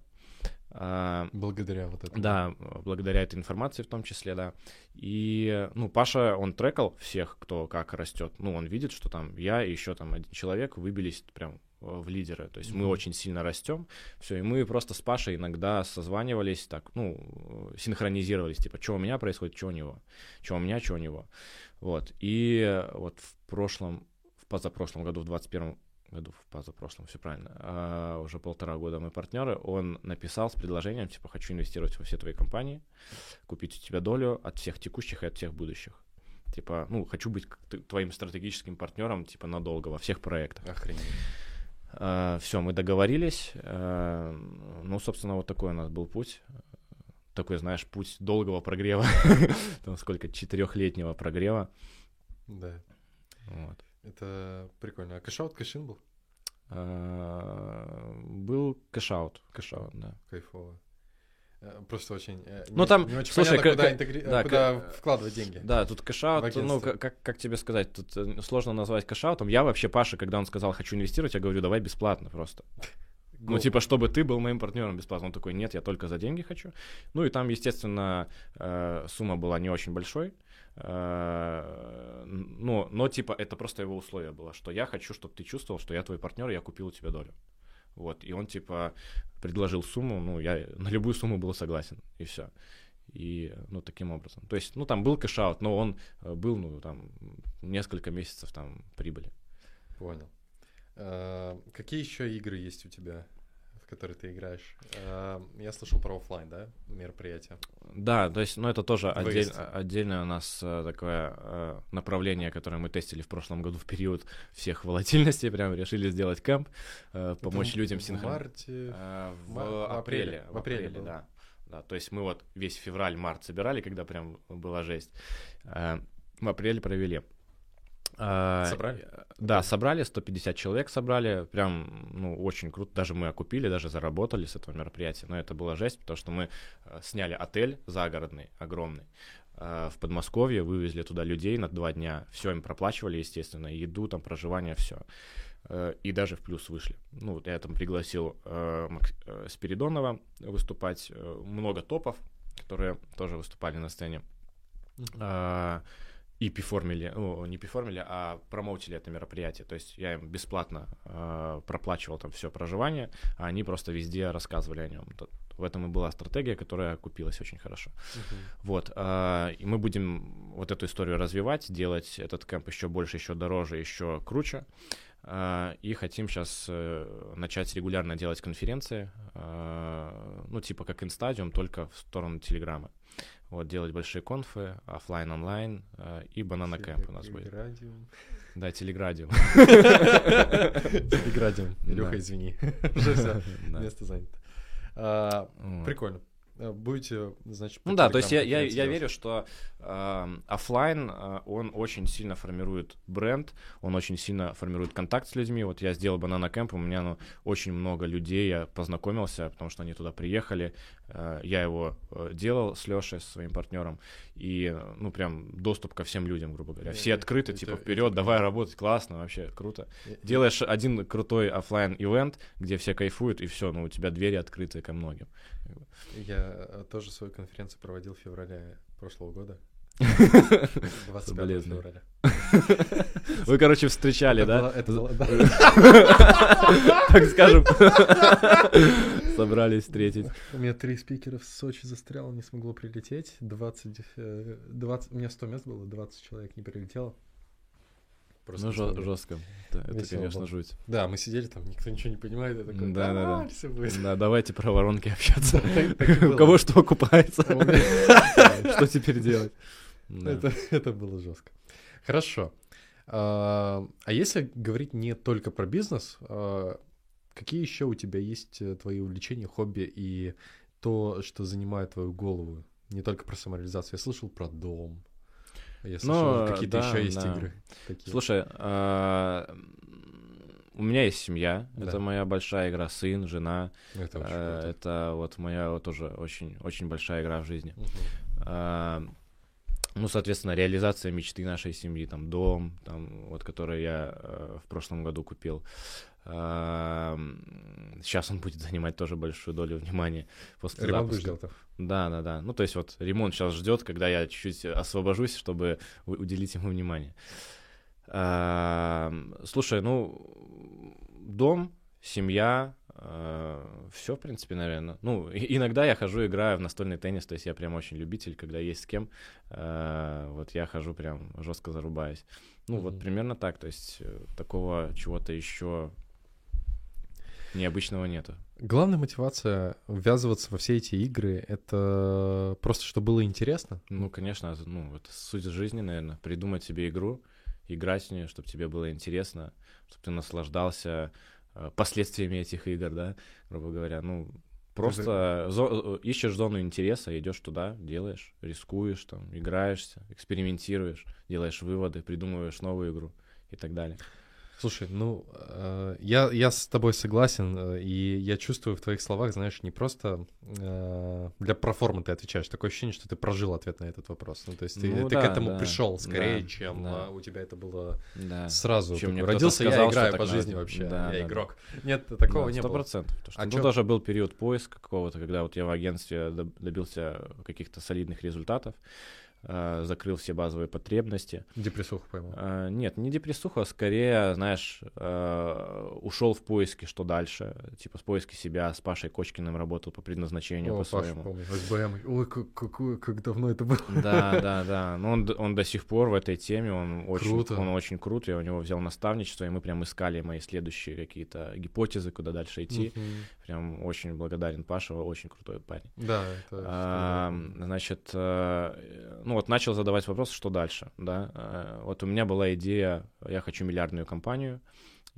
Э, Благодаря вот этому. да, благодаря этой информации в том числе, да. И, ну, Паша, он трекал всех, кто как растет. Ну, он видит, что там я и еще там один человек выбились прям э, в лидеры. То есть мы Мгм. очень сильно растем. Все, и мы просто с Пашей иногда созванивались, так, ну, синхронизировались, типа, что у меня происходит, что у него. Что у меня, что у него. Вот. И вот в прошлом, в позапрошлом году, в 21 году, в позапрошлом, все правильно, а, уже полтора года мы партнеры, он написал с предложением, типа, хочу инвестировать во все твои компании, купить у тебя долю от всех текущих и от всех будущих. Типа, ну, хочу быть твоим стратегическим партнером, типа, надолго во всех проектах. Охренеть. Э, все, мы договорились. Э, ну, собственно, вот такой у нас был путь. Такой, знаешь, путь долгого прогрева. [laughs] Там сколько, четырехлетнего прогрева. Да. Вот. Это прикольно. А cash-out cash-in был? Э, был cash-out, cash-out, да. Кайфово. Э, просто очень... э, Ну, не- там, не очень слушай, понятно, куда, интегри- да, куда к- вкладывать деньги. Да, тут cash-out, ну, как, как, тебе сказать, тут э, сложно назвать cash-out ом. Я вообще, Паша, когда он сказал, хочу инвестировать, я говорю, давай бесплатно просто. [laughs] Ну, типа, чтобы ты был моим партнером бесплатно. Он такой, нет, я только за деньги хочу. Ну, и там, естественно, сумма была не очень большой. Но, но, типа, это просто его условие было, что я хочу, чтобы ты чувствовал, что я твой партнер, я купил у тебя долю. Вот, и он, типа, предложил сумму, ну, я на любую сумму был согласен, и все. И, ну, таким образом. То есть, ну, там был cash-out, но он э, был, ну, там, несколько месяцев там прибыли. Понял. Э, Какие еще игры есть у тебя, в которые ты играешь? Э, Я слышал про оффлайн, да, мероприятия? Да, то есть, ну, это тоже отдель- отдельное у нас э, такое э, направление, которое мы тестили в прошлом году в период всех волатильностей, прям решили сделать кэмп, э, помочь Это людям в синхронно. марте. Э, В, Ма- в апреле. апреле. В апреле да. Да, то есть мы вот весь февраль-март собирали, когда прям была жесть. В апреле провели. Э, Собрали? э, Да, собрали, 150 человек собрали, прям, ну, очень круто, даже мы окупили, даже заработали с этого мероприятия, но это была жесть, потому что мы э, сняли отель загородный, огромный, э, в Подмосковье, вывезли туда людей на два дня, все им проплачивали, естественно, еду, там, проживание, все. И даже в плюс вышли. Ну, я там пригласил э, э, Спиридонова выступать, э, много топов, которые тоже выступали на сцене. А, и пиформили, ну, не пиформили, а промоутили это мероприятие. То есть я им бесплатно э, проплачивал там все проживание, а они просто везде рассказывали о нем. В этом и была стратегия, которая окупилась очень хорошо. Мгм. Вот, а, и мы будем вот эту историю развивать, делать этот camp еще больше, еще дороже, еще круче. А, И хотим сейчас начать регулярно делать конференции, а, ну, типа как инстадиум, только в сторону Телеграма. Вот, делать большие конфы, оффлайн, онлайн, а, и Banana Camp у нас будет. Да, Телеградиум. Телеградиум. [laughs] Илюха, извини. [laughs] Уже все, место занято. А. Прикольно. А, Будете, значит, Ну да, то есть я, я, я верю, что э, офлайн он очень сильно формирует бренд, он очень сильно формирует контакт с людьми. Вот я сделал банана кэмп, у меня ну, очень много людей, я познакомился, потому что они туда приехали. Э, я его э, делал с Лешей, со своим партнером, и э, ну прям доступ ко всем людям, грубо говоря. Э, Все открыты, типа вперед, давай работать, классно, вообще круто. Делаешь один крутой офлайн ивент, где все кайфуют, и все, ну у тебя двери открыты ко многим. Я э, тоже свою конференцию проводил в феврале прошлого года. [laughs] 25 Соболезную. февраля. [laughs] Вы, короче, встречали, да? это было- [laughs] так скажем, собрались встретить. У меня три спикера в Сочи застряло, не смогло прилететь. 20, э, 20, у меня 100 мест было, 20 человек не прилетело. Просто Ну, смогли. жестко. Это, это, конечно, было. жуть. Да, мы сидели там, никто ничего не понимает. Я такой, Да, да, да. «Нормально всё будет». Да, давайте про воронки [laughs] общаться. [laughs] У кого что окупается? [laughs] Что теперь делать? Да. Это, это было жестко. Хорошо. А, а если говорить не только про бизнес, а, какие еще у тебя есть э, твои увлечения, хобби и то, что занимает твою голову? Не только про самореализацию. Я слышал про дом. Я слышал, Ну, какие-то да, еще есть да. игры. такие. Слушай, а, у меня есть семья, Да. это моя большая игра, сын, жена. это очень Э, круто. Это вот моя вот тоже очень, очень большая игра в жизни. А, Ну, соответственно, реализация мечты нашей семьи, там дом, там вот, который я э, в прошлом году купил. Сейчас он будет занимать тоже большую долю внимания после Ремонт запуска. делать? Да, да, да. Ну, то есть вот ремонт сейчас ждет, когда я чуть-чуть освобожусь, чтобы уделить ему внимание. Слушай, ну, дом, семья, все, в принципе, наверное. Ну, иногда я хожу, играю в настольный теннис, то есть я прям очень любитель, когда есть с кем. А, Вот я хожу прям жестко зарубаюсь. Ну, вот Мгм. примерно так, то есть э, такого чего-то еще необычного нету. Главная мотивация ввязываться во все эти игры — это просто, чтобы было интересно. Ну, конечно, ну, это суть жизни, наверное. Придумать себе игру, играть в нее, чтобы тебе было интересно, чтобы ты наслаждался э, последствиями этих игр, да, грубо говоря. Ну, просто зо- э, ищешь зону интереса, идешь туда, делаешь, рискуешь, там, играешься, экспериментируешь, делаешь выводы, придумываешь новую игру и так далее. Слушай, ну, э, я, я с тобой согласен, э, и я чувствую в твоих словах, знаешь, не просто э, для проформы ты отвечаешь, такое ощущение, что ты прожил ответ на этот вопрос. Ну, то есть ты, Ну ты да, к этому да, пришел скорее, да, чем да. у тебя это было Да. сразу. Чем такой, Родился сказал, я, играю по так жизни надо. вообще, Да, я да, игрок. Нет, такого Да, не Сто было. Потому что, А ну, чё- даже был период поиска какого-то, когда вот я в агентстве доб- добился каких-то солидных результатов, закрыл все базовые потребности. Депрессуху поймал. Э, Нет, не депрессуха, а скорее, знаешь, ушел в поиски, что дальше. Типа с поиски себя, с Пашей Кочкиным работал по предназначению, О, по Паша, своему. помню, СБМ. Ой, как, какое- как давно это было. Да, да, да. Но он, он до сих пор в этой теме, он очень, Круто. он очень крут. Я у него взял наставничество, и мы прям искали мои следующие какие-то гипотезы, куда дальше идти. Мгм. Прям очень благодарен Паша, очень крутой парень. Да, это... А, Значит, э, ну вот начал задавать вопрос, что дальше, да. Э, Вот у меня была идея, я хочу миллиардную компанию,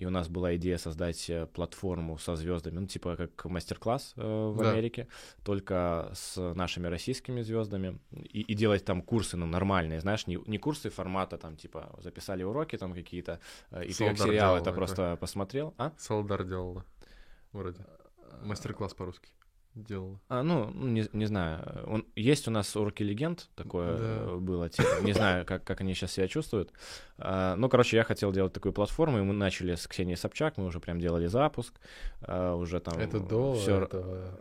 и у нас была идея создать э, платформу со звездами, ну типа как мастер-класс э, в Да. Америке, только с нашими российскими звездами, и, и делать там курсы, ну нормальные, знаешь, не, не курсы формата там типа записали уроки там какие-то, и ты как Солдар сериал это. просто посмотрел, а? Солдар делала. Вроде. Мастер-класс по-русски делала. А, ну, не, не знаю. Он, есть у нас уроки легенд, такое Да. было. Типа, не знаю, как, как они сейчас себя чувствуют. А, ну, короче, я хотел делать такую платформу, и мы начали с Ксенией Собчак, мы уже прям делали запуск, а, уже там... Это до всё- этого...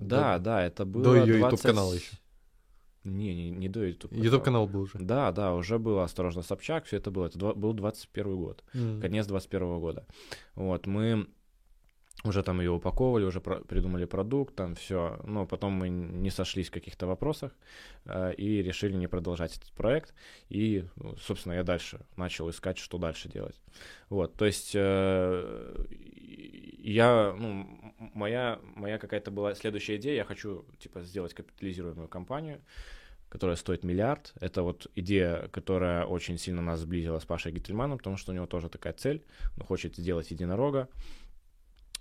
Да, да, это было До 20 YouTube-канала ещё. Не, не, не до YouTube. YouTube канал был уже. Да, да, уже было «Осторожно, Собчак», все это было. Это два- был 21 год. М. конец 21 года. Вот, мы уже там ее упаковывали, уже про- придумали продукт, там все. Но потом мы не сошлись в каких-то вопросах э, и решили не продолжать этот проект. И, ну, собственно, я дальше начал искать, что дальше делать. Вот, то есть э, я, ну, моя, моя какая-то была следующая идея, я хочу, типа, сделать капитализируемую компанию, которая стоит миллиард. Это вот идея, которая очень сильно нас сблизила с Пашей Гительманом, потому что у него тоже такая цель. Он хочет сделать единорога.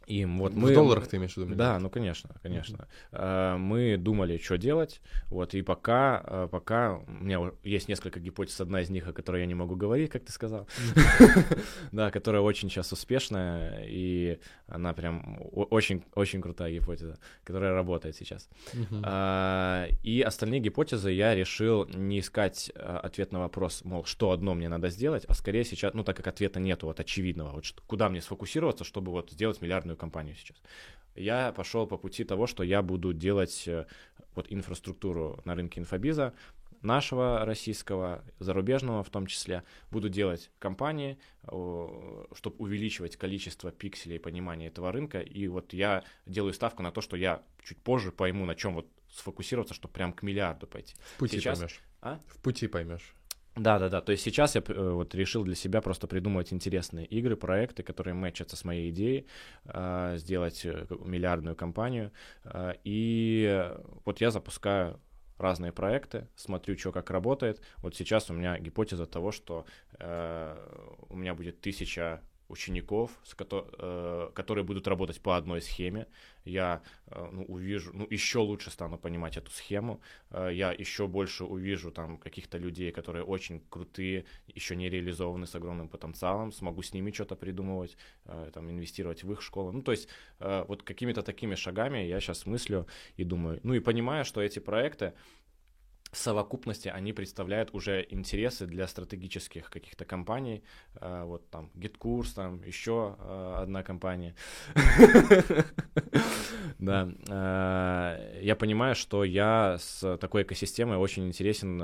И вот В мы... долларах ты имеешь в виду? Да, ну конечно, конечно. Э, Мы думали, что делать, вот, и пока, э, пока у меня есть несколько гипотез, одна из них, о которой я не могу говорить, как ты сказал, [laughs] да, которая очень сейчас успешная, и она прям очень, очень крутая гипотеза, которая работает сейчас. А, И остальные гипотезы я решил не искать а, ответ на вопрос, мол, что одно мне надо сделать, а скорее сейчас, ну, так как ответа нету вот очевидного, вот куда мне сфокусироваться, чтобы вот сделать миллиардную компанию сейчас. Я пошел по пути того, что я буду делать э, вот инфраструктуру на рынке инфобиза, нашего российского, зарубежного в том числе, буду делать компании, чтобы увеличивать количество пикселей понимания этого рынка. И вот я делаю ставку на то, что я чуть позже пойму, на чем вот сфокусироваться, чтобы прям к миллиарду пойти. В пути сейчас- поймешь. А? В пути поймешь. Да, да, да. То есть сейчас я э, вот решил для себя просто придумывать интересные игры, проекты, которые мэчатся с моей идеей, э, сделать э, миллиардную компанию. Э, И э, вот я запускаю разные проекты, смотрю, что как работает. Вот сейчас у меня гипотеза того, что у меня будет тысяча учеников, с кото- э, которые будут работать по одной схеме. Я э, ну, увижу, ну, еще лучше стану понимать эту схему. Э, я еще больше увижу там каких-то людей, которые очень крутые, еще не реализованы с огромным потенциалом, смогу с ними что-то придумывать, э, там, инвестировать в их школу. Ну, то есть э, вот какими-то такими шагами я сейчас мыслю и думаю, ну и понимаю, что эти проекты, в совокупности они представляют уже интересы для стратегических каких-то компаний. Э, Вот там GitKurs, там еще э, одна компания. [laughs] Да. Э, Я понимаю, что я с такой экосистемой очень интересен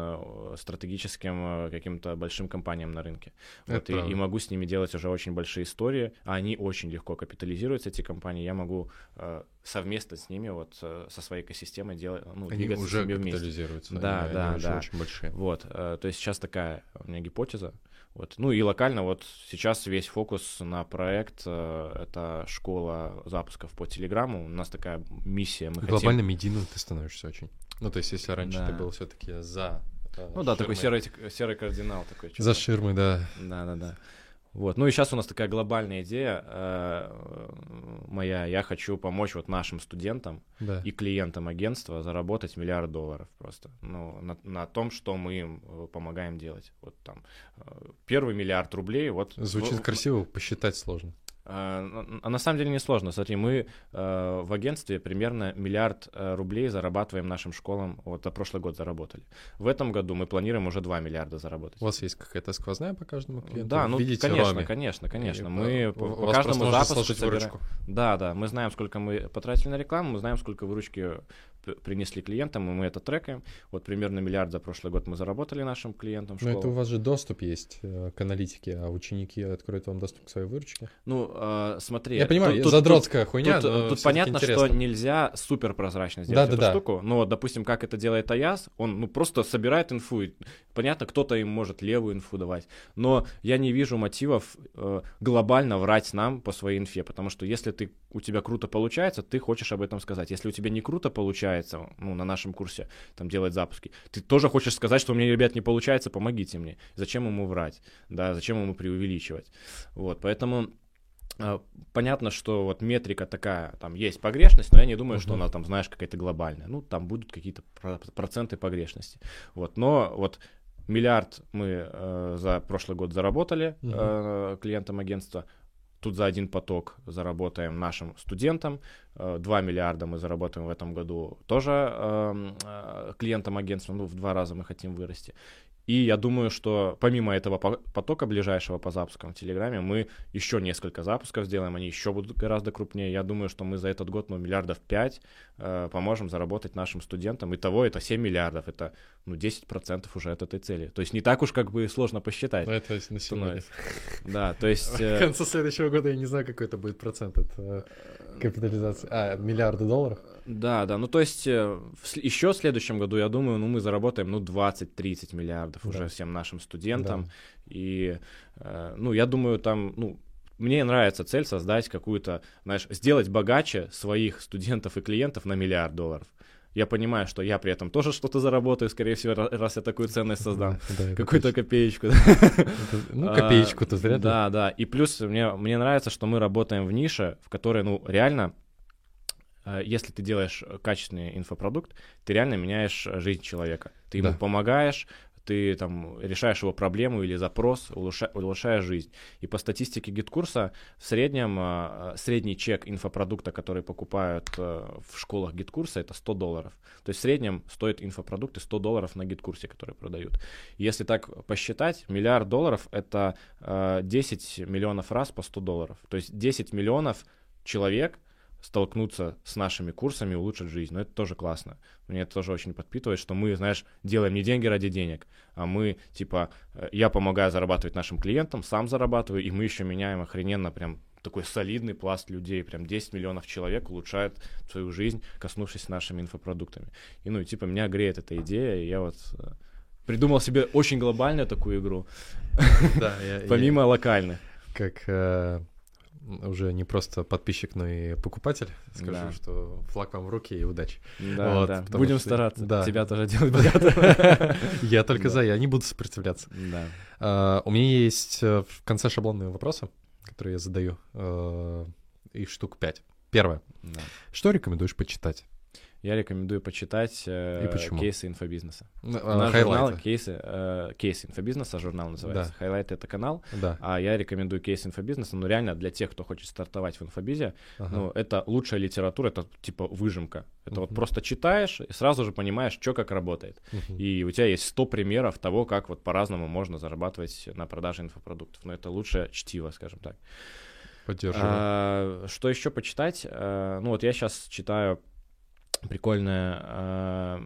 стратегическим каким-то большим компаниям на рынке. Вот, и, и могу с ними делать уже очень большие истории. а Они очень легко капитализируются, эти компании. Я могу совместно с ними, вот э, со своей экосистемой делать, ну, Они двигаться с уже ними вместе. Да, они- да, они уже да. очень большие. Вот, э, то есть сейчас такая у меня гипотеза. Вот. Ну и локально вот сейчас весь фокус на проект э, это школа запусков по Телеграму. У нас такая миссия. Мы Глобально медийным ты становишься очень. Ну, то есть, если раньше Да. ты был все-таки за... хотим... Ну да, такой серый, серый кардинал такой. За ширмой, да. Да, да, да. Вот. Ну и сейчас у нас такая глобальная идея э, моя. Я хочу помочь вот нашим студентам Да. и клиентам агентства заработать миллиард долларов просто. Ну, на, на том, что мы им э, помогаем делать. Вот там э, первый миллиард рублей. Вот Звучит в- красиво, посчитать сложно. А, на- А на самом деле несложно. Смотри, мы э, в агентстве примерно миллиард э, рублей зарабатываем нашим школам. Вот за прошлый год заработали. В этом году мы планируем уже 2 миллиарда заработать. У вас есть какая-то сквозная по каждому клиенту? Да, ну Видите конечно, роми? конечно, конечно. И, Мы по, по каждому запуску собираем-. Да, да, мы знаем, сколько мы потратили на рекламу, мы знаем, сколько выручки принесли клиентам, и мы это трекаем. Вот примерно миллиард за прошлый год мы заработали нашим клиентам Но школы. это у вас же доступ есть э, к аналитике, а ученики откроют вам доступ к своей выручке. Ну, э, смотри. Я понимаю, тут- тут- задротская хуйня, Тут, но тут понятно, интересно. что нельзя супер прозрачно сделать эту Да-да-да. штуку, но, вот, допустим, как это делает Аяс, он ну, просто собирает инфу, и, понятно, кто-то им может левую инфу давать, но я не вижу мотивов э, глобально врать нам по своей инфе, потому что если ты, у тебя круто получается, ты хочешь об этом сказать. Если у тебя не круто получается, ну, на нашем курсе, там, делать запуски, ты тоже хочешь сказать, что у меня, ребят, не получается, помогите мне. Зачем ему врать, да, зачем ему преувеличивать? Вот, поэтому... А, Понятно, что вот метрика такая, там есть погрешность, но я не думаю, что Мгм. она там, знаешь, какая-то глобальная. Ну, там будут какие-то про- проценты погрешности. Вот, но вот миллиард мы э, за прошлый год заработали Мгм. э, клиентам агентства. Тут за один поток заработаем нашим студентам. Э, 2 миллиарда мы заработаем в этом году тоже эм, э, клиентам агентства. Ну, в два раза мы хотим вырасти. И я думаю, что помимо этого по- потока ближайшего по запускам в Телеграме, мы еще несколько запусков сделаем, они еще будут гораздо крупнее. Я думаю, что мы за этот год, ну, миллиардов 5 э, поможем заработать нашим студентам. Итого это 7 миллиардов, это, ну, 10% уже от этой цели. То есть не так уж как бы сложно посчитать. Но это на сегодня. [laughs] Да, то есть... К э, концу следующего года я не знаю, какой это будет процент от э, капитализации. А, миллиарда долларов? Да, да, ну то есть э, еще в следующем году, я думаю, ну мы заработаем, ну, 20-30 миллиардов уже Да. всем нашим студентам. Да. И, э, ну, я думаю, там, ну, мне нравится цель создать какую-то, знаешь, сделать богаче своих студентов и клиентов на миллиард долларов. Я понимаю, что я при этом тоже что-то заработаю, скорее всего, ра- раз я такую ценность создам. [laughs] Да, Какую-то копеечку. [laughs] Ну, А, копеечку-то зря. Да, да. И плюс мне, мне нравится, что мы работаем в нише, в которой, ну, реально, если ты делаешь э, качественный инфопродукт, ты реально меняешь э, жизнь человека. Ты ему Да. помогаешь, ты там решаешь его проблему или запрос, улучша- улучшаешь жизнь. И по статистике GetCourse а в среднем э, средний чек инфопродукта, который покупают э, в школах GetCourse а, это 100 долларов. То есть в среднем стоит инфопродукты 100 долларов на GetCourse е, который продают. Если так посчитать, миллиард долларов — это э, 10 миллионов раз по 100 долларов. То есть 10 миллионов человек столкнуться с нашими курсами, улучшить жизнь. Но это тоже классно. Мне это тоже очень подпитывает, что мы, знаешь, делаем не деньги ради денег, а мы, типа, э, я помогаю зарабатывать нашим клиентам, сам зарабатываю, и мы еще меняем охрененно прям такой солидный пласт людей, прям 10 миллионов человек улучшают свою жизнь, коснувшись нашими инфопродуктами. И, ну, и, типа, меня греет эта идея, и я вот э, придумал себе очень глобальную такую игру, [laughs] помимо локальных. как э, уже не просто подписчик, но и покупатель, скажу, Да. что флаг вам в руки и удачи. Да, Вот, да. Будем что- стараться. да. Тебя тоже делать [laughs] богатым. Я [laughs] только за, я не буду сопротивляться. Да. А, У меня есть э, в конце шаблонные вопросы, которые я задаю. э, Их штук пять. Первое. Что рекомендуешь почитать? Я рекомендую почитать э, И почему? кейсы инфобизнеса. Ну, э, Наш журнал кейсы, э, кейсы инфобизнеса, журнал называется. Да. Highlight это канал. Да. А я рекомендую кейс инфобизнеса. Ну, реально, для тех, кто хочет стартовать в инфобизе, ага. ну, это лучшая литература, это типа выжимка. Это вот Мгм. просто читаешь и сразу же понимаешь, что как работает. Мгм. И у тебя есть 100 примеров того, как вот по-разному можно зарабатывать на продаже инфопродуктов. Но это лучшее чтиво, скажем так. Поддерживаю. А, что еще почитать? А, ну вот я сейчас читаю прикольное а,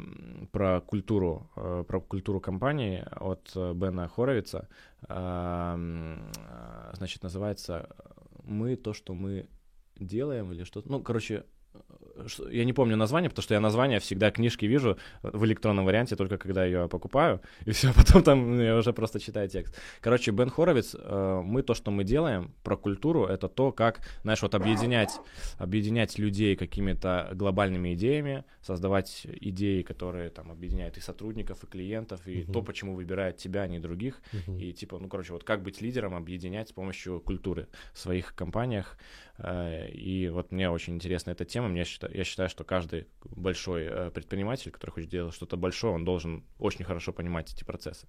про культуру, а, про культуру компании от э, Бена Хоровица. А, м, а, значит, называется «Мы то, что мы делаем» или что-то. Ну, короче, я не помню название, потому что я название всегда книжки вижу в электронном варианте только когда ее покупаю, [laughs] и все, потом там [laughs] я уже просто читаю текст. Короче, Бен Хоровиц, э, мы то, что мы делаем про культуру, это то, как, знаешь, вот объединять, объединять людей какими-то глобальными идеями, создавать идеи, которые там объединяют и сотрудников, и клиентов, и Мгм. то, почему выбирают тебя, а не других. Мгм. И типа, ну, короче, вот как быть лидером, объединять с помощью культуры в своих компаниях. Э, И вот мне очень интересна эта тема. Мне считаю, я считаю, что каждый большой э, предприниматель, который хочет делать что-то большое, он должен очень хорошо понимать эти процессы.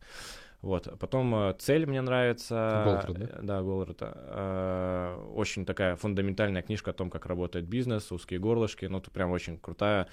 Вот. Потом э, цель мне нравится. Голдрат, да? Э, Да, Голдрата. Э, Очень такая фундаментальная книжка о том, как работает бизнес, узкие горлышки. Ну, это прям очень крутая.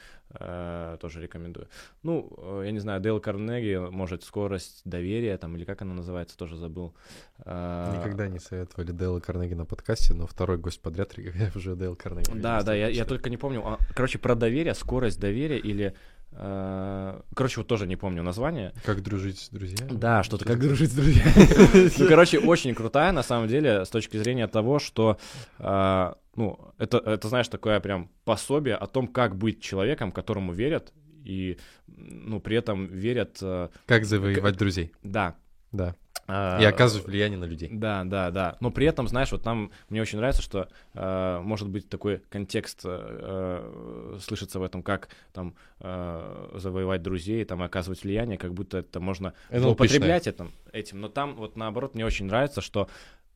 Тоже рекомендую. Ну, я не знаю, Дейл Карнеги, может, скорость доверия, там, или как она называется, тоже забыл. Никогда не советовали Дейла Карнеги на подкасте, но второй гость подряд [laughs] уже Дейл Карнеги. Да, да, я, я только не помню. а, Короче, про доверие, скорость доверия или... э, Короче, вот тоже не помню название. Как дружить с друзьями? Да, что-то как дружить с друзьями. [laughs] Ну, короче, очень крутая, на самом деле, с точки зрения того, что, э, ну, это, это, знаешь, такое прям пособие о том, как быть человеком, которому верят, и, ну, при этом верят, э, Как завоевать друзей. да. Да. Э, И оказывать влияние на людей. Да, да, да. Но при этом, знаешь, вот там мне очень нравится, что э, может быть такой контекст э, э, слышится в этом, как там э, завоевать друзей, там оказывать влияние, как будто это можно NLP-шное. злоупотреблять этим, этим. Но там вот наоборот мне очень нравится, что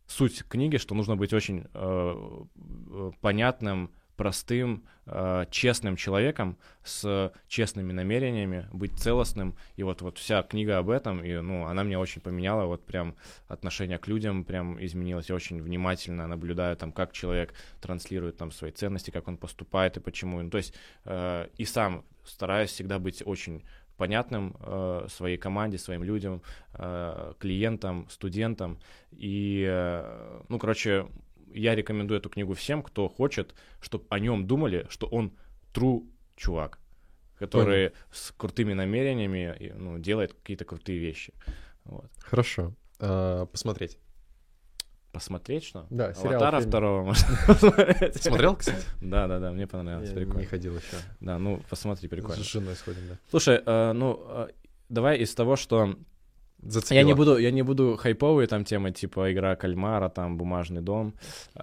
суть книги, что нужно быть очень э, э, понятным, простым, э, честным человеком с честными намерениями, быть целостным. И вот, вот вся книга об этом, и, ну, она мне очень поменяла, вот прям отношение к людям прям изменилось. Я очень внимательно наблюдаю там, как человек транслирует там свои ценности, как он поступает и почему. Ну, то есть э, и сам стараюсь всегда быть очень понятным э, своей команде, своим людям, э, клиентам, студентам. И, э, ну, короче, я рекомендую эту книгу всем, кто хочет, чтобы о нем думали, что он true чувак, который с крутыми намерениями ну, делает какие-то крутые вещи. Вот. Хорошо. А, Посмотреть. Посмотреть что? Да, сериал, Аватара фильм. второго [laughs] можно. Смотрел, кстати? Да, да, да, мне понравилось, Я прикольно. не ходил еще. Да, ну посмотри, прикольно. С женой сходим, да. Слушай, э, ну э, давай из того, что Зацепило. я не буду, я не буду хайповые там темы типа игра кальмара, там бумажный дом. э,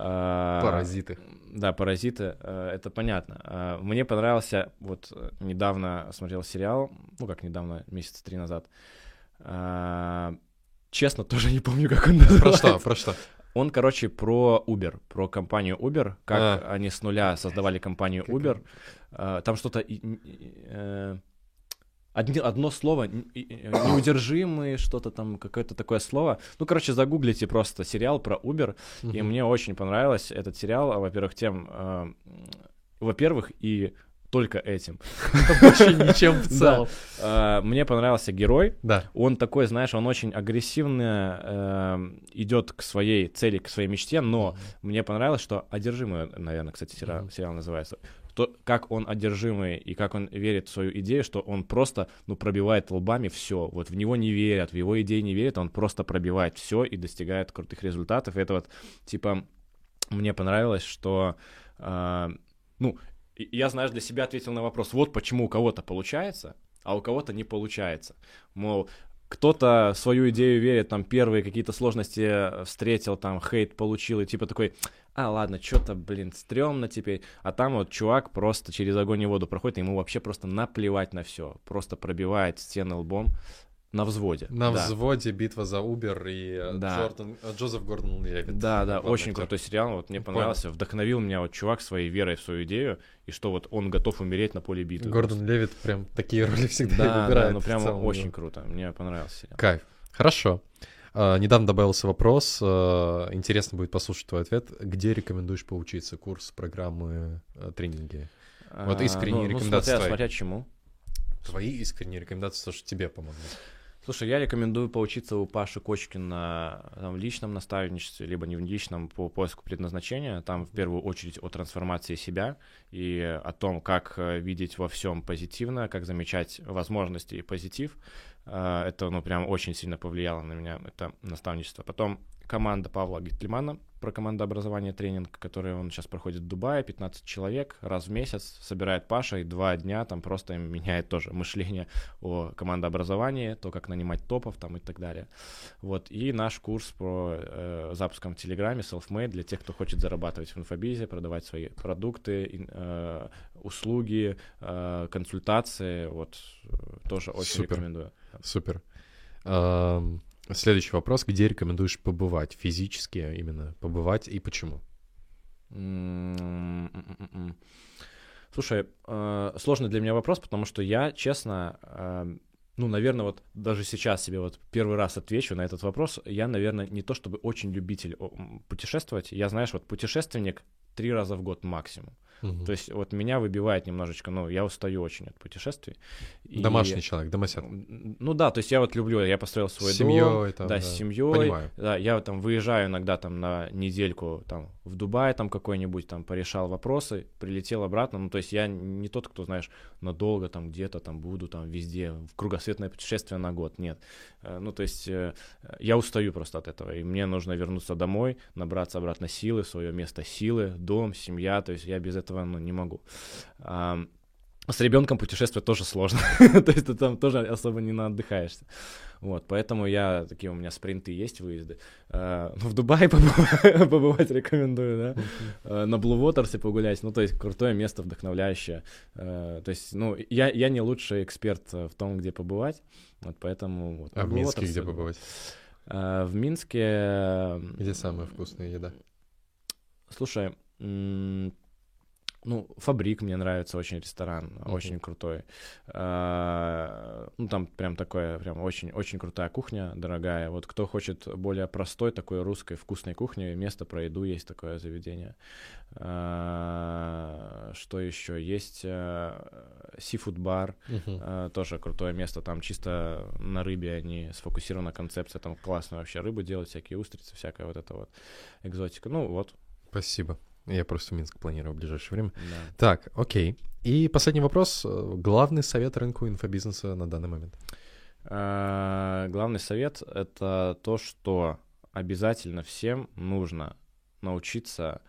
Паразиты. Да, паразиты, э, это понятно. Э, Мне понравился, вот недавно смотрел сериал, ну как недавно, месяца три назад. Честно, тоже не помню, как он Про называется. что? Про что? Он, короче, про Uber, про компанию Uber, как А. они с нуля создавали компанию Uber. Там что-то... и- и- э, одни- одно слово, и- и- неудержимые, что-то там, какое-то такое слово. Ну, короче, загуглите просто сериал про Uber, и Мгм. мне очень понравился этот сериал, а, во-первых, тем, э, во-первых, и только этим. [laughs] Больше ничем в целом. Э, Мне понравился герой, Да. он такой, знаешь, он очень агрессивно э, идет к своей цели, к своей мечте, но мне понравилось, что одержимый, наверное, кстати, сериал, сериал называется. То, как он одержимый и как он верит в свою идею, что он просто, ну, пробивает лбами все. Вот в него не верят, в его идеи не верят, он просто пробивает все и достигает крутых результатов. Это вот, типа, мне понравилось, что, э, ну, я, знаешь, для себя ответил на вопрос, вот почему у кого-то получается, а у кого-то не получается. Мол, кто-то свою идею верит, там первые какие-то сложности э, встретил, там хейт получил, и типа такой, а ладно, что-то, блин, стрёмно теперь. А там вот чувак просто через огонь и воду проходит, и ему вообще просто наплевать на все, просто пробивает стены лбом на взводе. На Да. взводе битва за Убер и э, Да. Джордан, э, Джозеф Гордон Левит. Да, да, очень актер. крутой сериал, вот мне Понял. понравился, вдохновил меня вот чувак своей верой в свою идею, и что вот он готов умереть на поле битвы. Гордон Левит прям такие роли [laughs] всегда Да, выбирает. да, ну прям целом, очень да. круто, мне понравился сериал. Кайф. Хорошо. А, недавно добавился вопрос. а, интересно будет послушать твой ответ. Где рекомендуешь поучиться? Курс, программы, а, тренинги? Вот А, искренние ну, ну, рекомендации смотря, твои. смотря чему. Твои искренние рекомендации, то, что тебе помогло. Слушай, я рекомендую поучиться у Паши Кочкина там, в личном наставничестве, либо не в личном, по поиску предназначения. Там в первую очередь о трансформации себя и о том, как э, видеть во всем позитивно, как замечать возможности и позитив. Э, это, ну, прям очень сильно повлияло на меня, это наставничество. Потом команда Павла Гитлимана про командообразование тренинг, который он сейчас проходит в Дубае, 15 человек раз в месяц собирает Паша, и два дня там просто меняет тоже мышление о командообразовании, то, как нанимать топов там и так далее. Вот, и наш курс по э, запускам в Телеграме, self-made, для тех, кто хочет зарабатывать в инфобизе, продавать свои продукты, э, услуги, э, консультации, вот, э, тоже очень Супер. рекомендую. Супер. Следующий вопрос. Где рекомендуешь побывать? Физически именно побывать и почему? Слушай, э, сложный для меня вопрос, потому что я, честно, ну, наверное, вот даже сейчас себе вот первый раз отвечу на этот вопрос. Я, наверное, не то чтобы очень любитель путешествовать. Я, знаешь, вот путешественник три раза в год максимум. Угу. То есть вот меня выбивает немножечко, ну, я устаю очень от путешествий. Домашний и... человек, домосед. Ну да, то есть я вот люблю, я построил свой с семьей, дом. Там, да, да, с семьей. Понимаю. Да, я там выезжаю иногда там на недельку там в Дубай там какой-нибудь, там порешал вопросы, прилетел обратно. Ну, то есть я не тот, кто, знаешь, надолго там где-то там буду там везде, в кругосветное путешествие на год, нет. Э, ну, то есть э, я устаю просто от этого, и мне нужно вернуться домой, набраться обратно силы, свое место силы, дом, семья, то есть я без этого ну, не могу. С ребенком путешествовать тоже сложно, [laughs] то есть ты там тоже особо не наотдыхаешься. Вот, поэтому я, такие у меня спринты есть, выезды. Uh, ну, в Дубае [laughs] побывать, побывать рекомендую, да. Uh, на Blue Waters погулять, ну, то есть крутое место, вдохновляющее. Uh, то есть, ну, я, я не лучший эксперт в том, где побывать, вот поэтому... Вот, а в Минске Waters, где побывать? В Минске... Где самая вкусная еда? Слушай, ну, Фабрик мне нравится очень ресторан, uh-huh. очень крутой. А, ну, там прям такое, прям очень, очень крутая кухня, дорогая. Вот кто хочет более простой такой русской вкусной кухни, место про еду есть такое заведение. А, что еще? Есть Seafood бар, uh-huh. а, тоже крутое место. Там чисто на рыбе они сфокусирована концепция, там классно вообще рыбу делать, всякие устрицы, всякая вот эта вот экзотика. Ну, вот. Спасибо. Я просто в Минск планирую в ближайшее время. Да. Так, окей. И последний вопрос. Главный совет рынку инфобизнеса на данный момент? А, главный совет — это то, что обязательно всем нужно научиться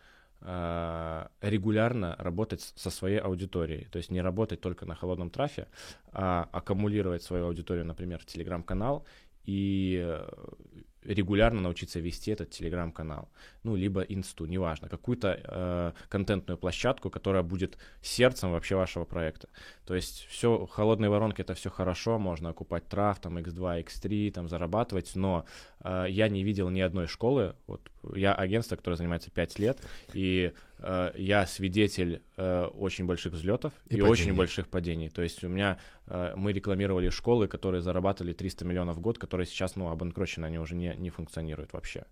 а, регулярно работать со своей аудиторией. То есть не работать только на холодном трафе, а аккумулировать свою аудиторию, например, в телеграм-канал и регулярно научиться вести этот телеграм-канал, ну, либо инсту, неважно, какую-то э, контентную площадку, которая будет сердцем вообще вашего проекта. То есть все, холодные воронки, это все хорошо, можно окупать трав, там, x2, x3, там, зарабатывать, но я не видел ни одной школы, вот я агентство, которое занимается 5 лет, и э, я свидетель э, очень больших взлетов и, и очень больших падений. То есть у меня э, мы рекламировали школы, которые зарабатывали 300 миллионов в год, которые сейчас, ну, обанкрочены, они уже не, не функционируют вообще.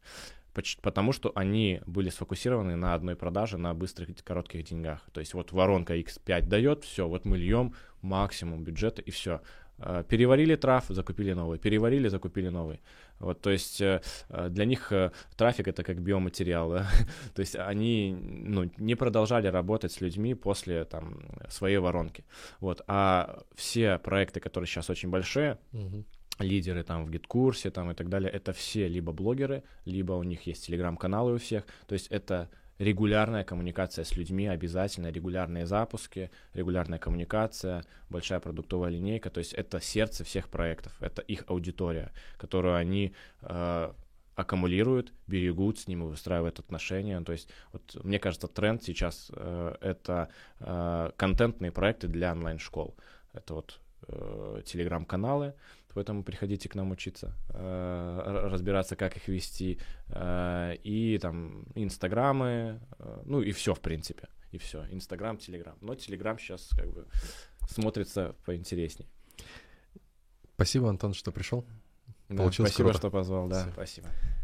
Потому что они были сфокусированы на одной продаже, на быстрых, коротких деньгах. То есть вот воронка X5 дает, все, вот мы льем максимум бюджета и все. Э, переварили трав, закупили новый, переварили, закупили новый. Вот, то есть э, э, для них трафик это как биоматериал, да? [laughs] то есть они ну, не продолжали работать с людьми после там своей воронки. Вот, а все проекты, которые сейчас очень большие, угу лидеры там в гид-курсе там и так далее, это все либо блогеры, либо у них есть телеграм-каналы у всех, то есть это регулярная коммуникация с людьми, обязательно регулярные запуски, регулярная коммуникация, большая продуктовая линейка, то есть это сердце всех проектов, это их аудитория, которую они э, аккумулируют, берегут, с ними выстраивают отношения. То есть, вот, мне кажется, тренд сейчас э, это э, контентные проекты для онлайн-школ. Это вот э, телеграм-каналы, поэтому приходите к нам учиться, э, разбираться, как их вести, э, и там инстаграмы, э, ну и все в принципе, и все, инстаграм, телеграм. Но телеграм сейчас как бы смотрится поинтереснее. Спасибо, Антон, что пришел. Да, Получилось спасибо, круто. что позвал, да, спасибо. спасибо.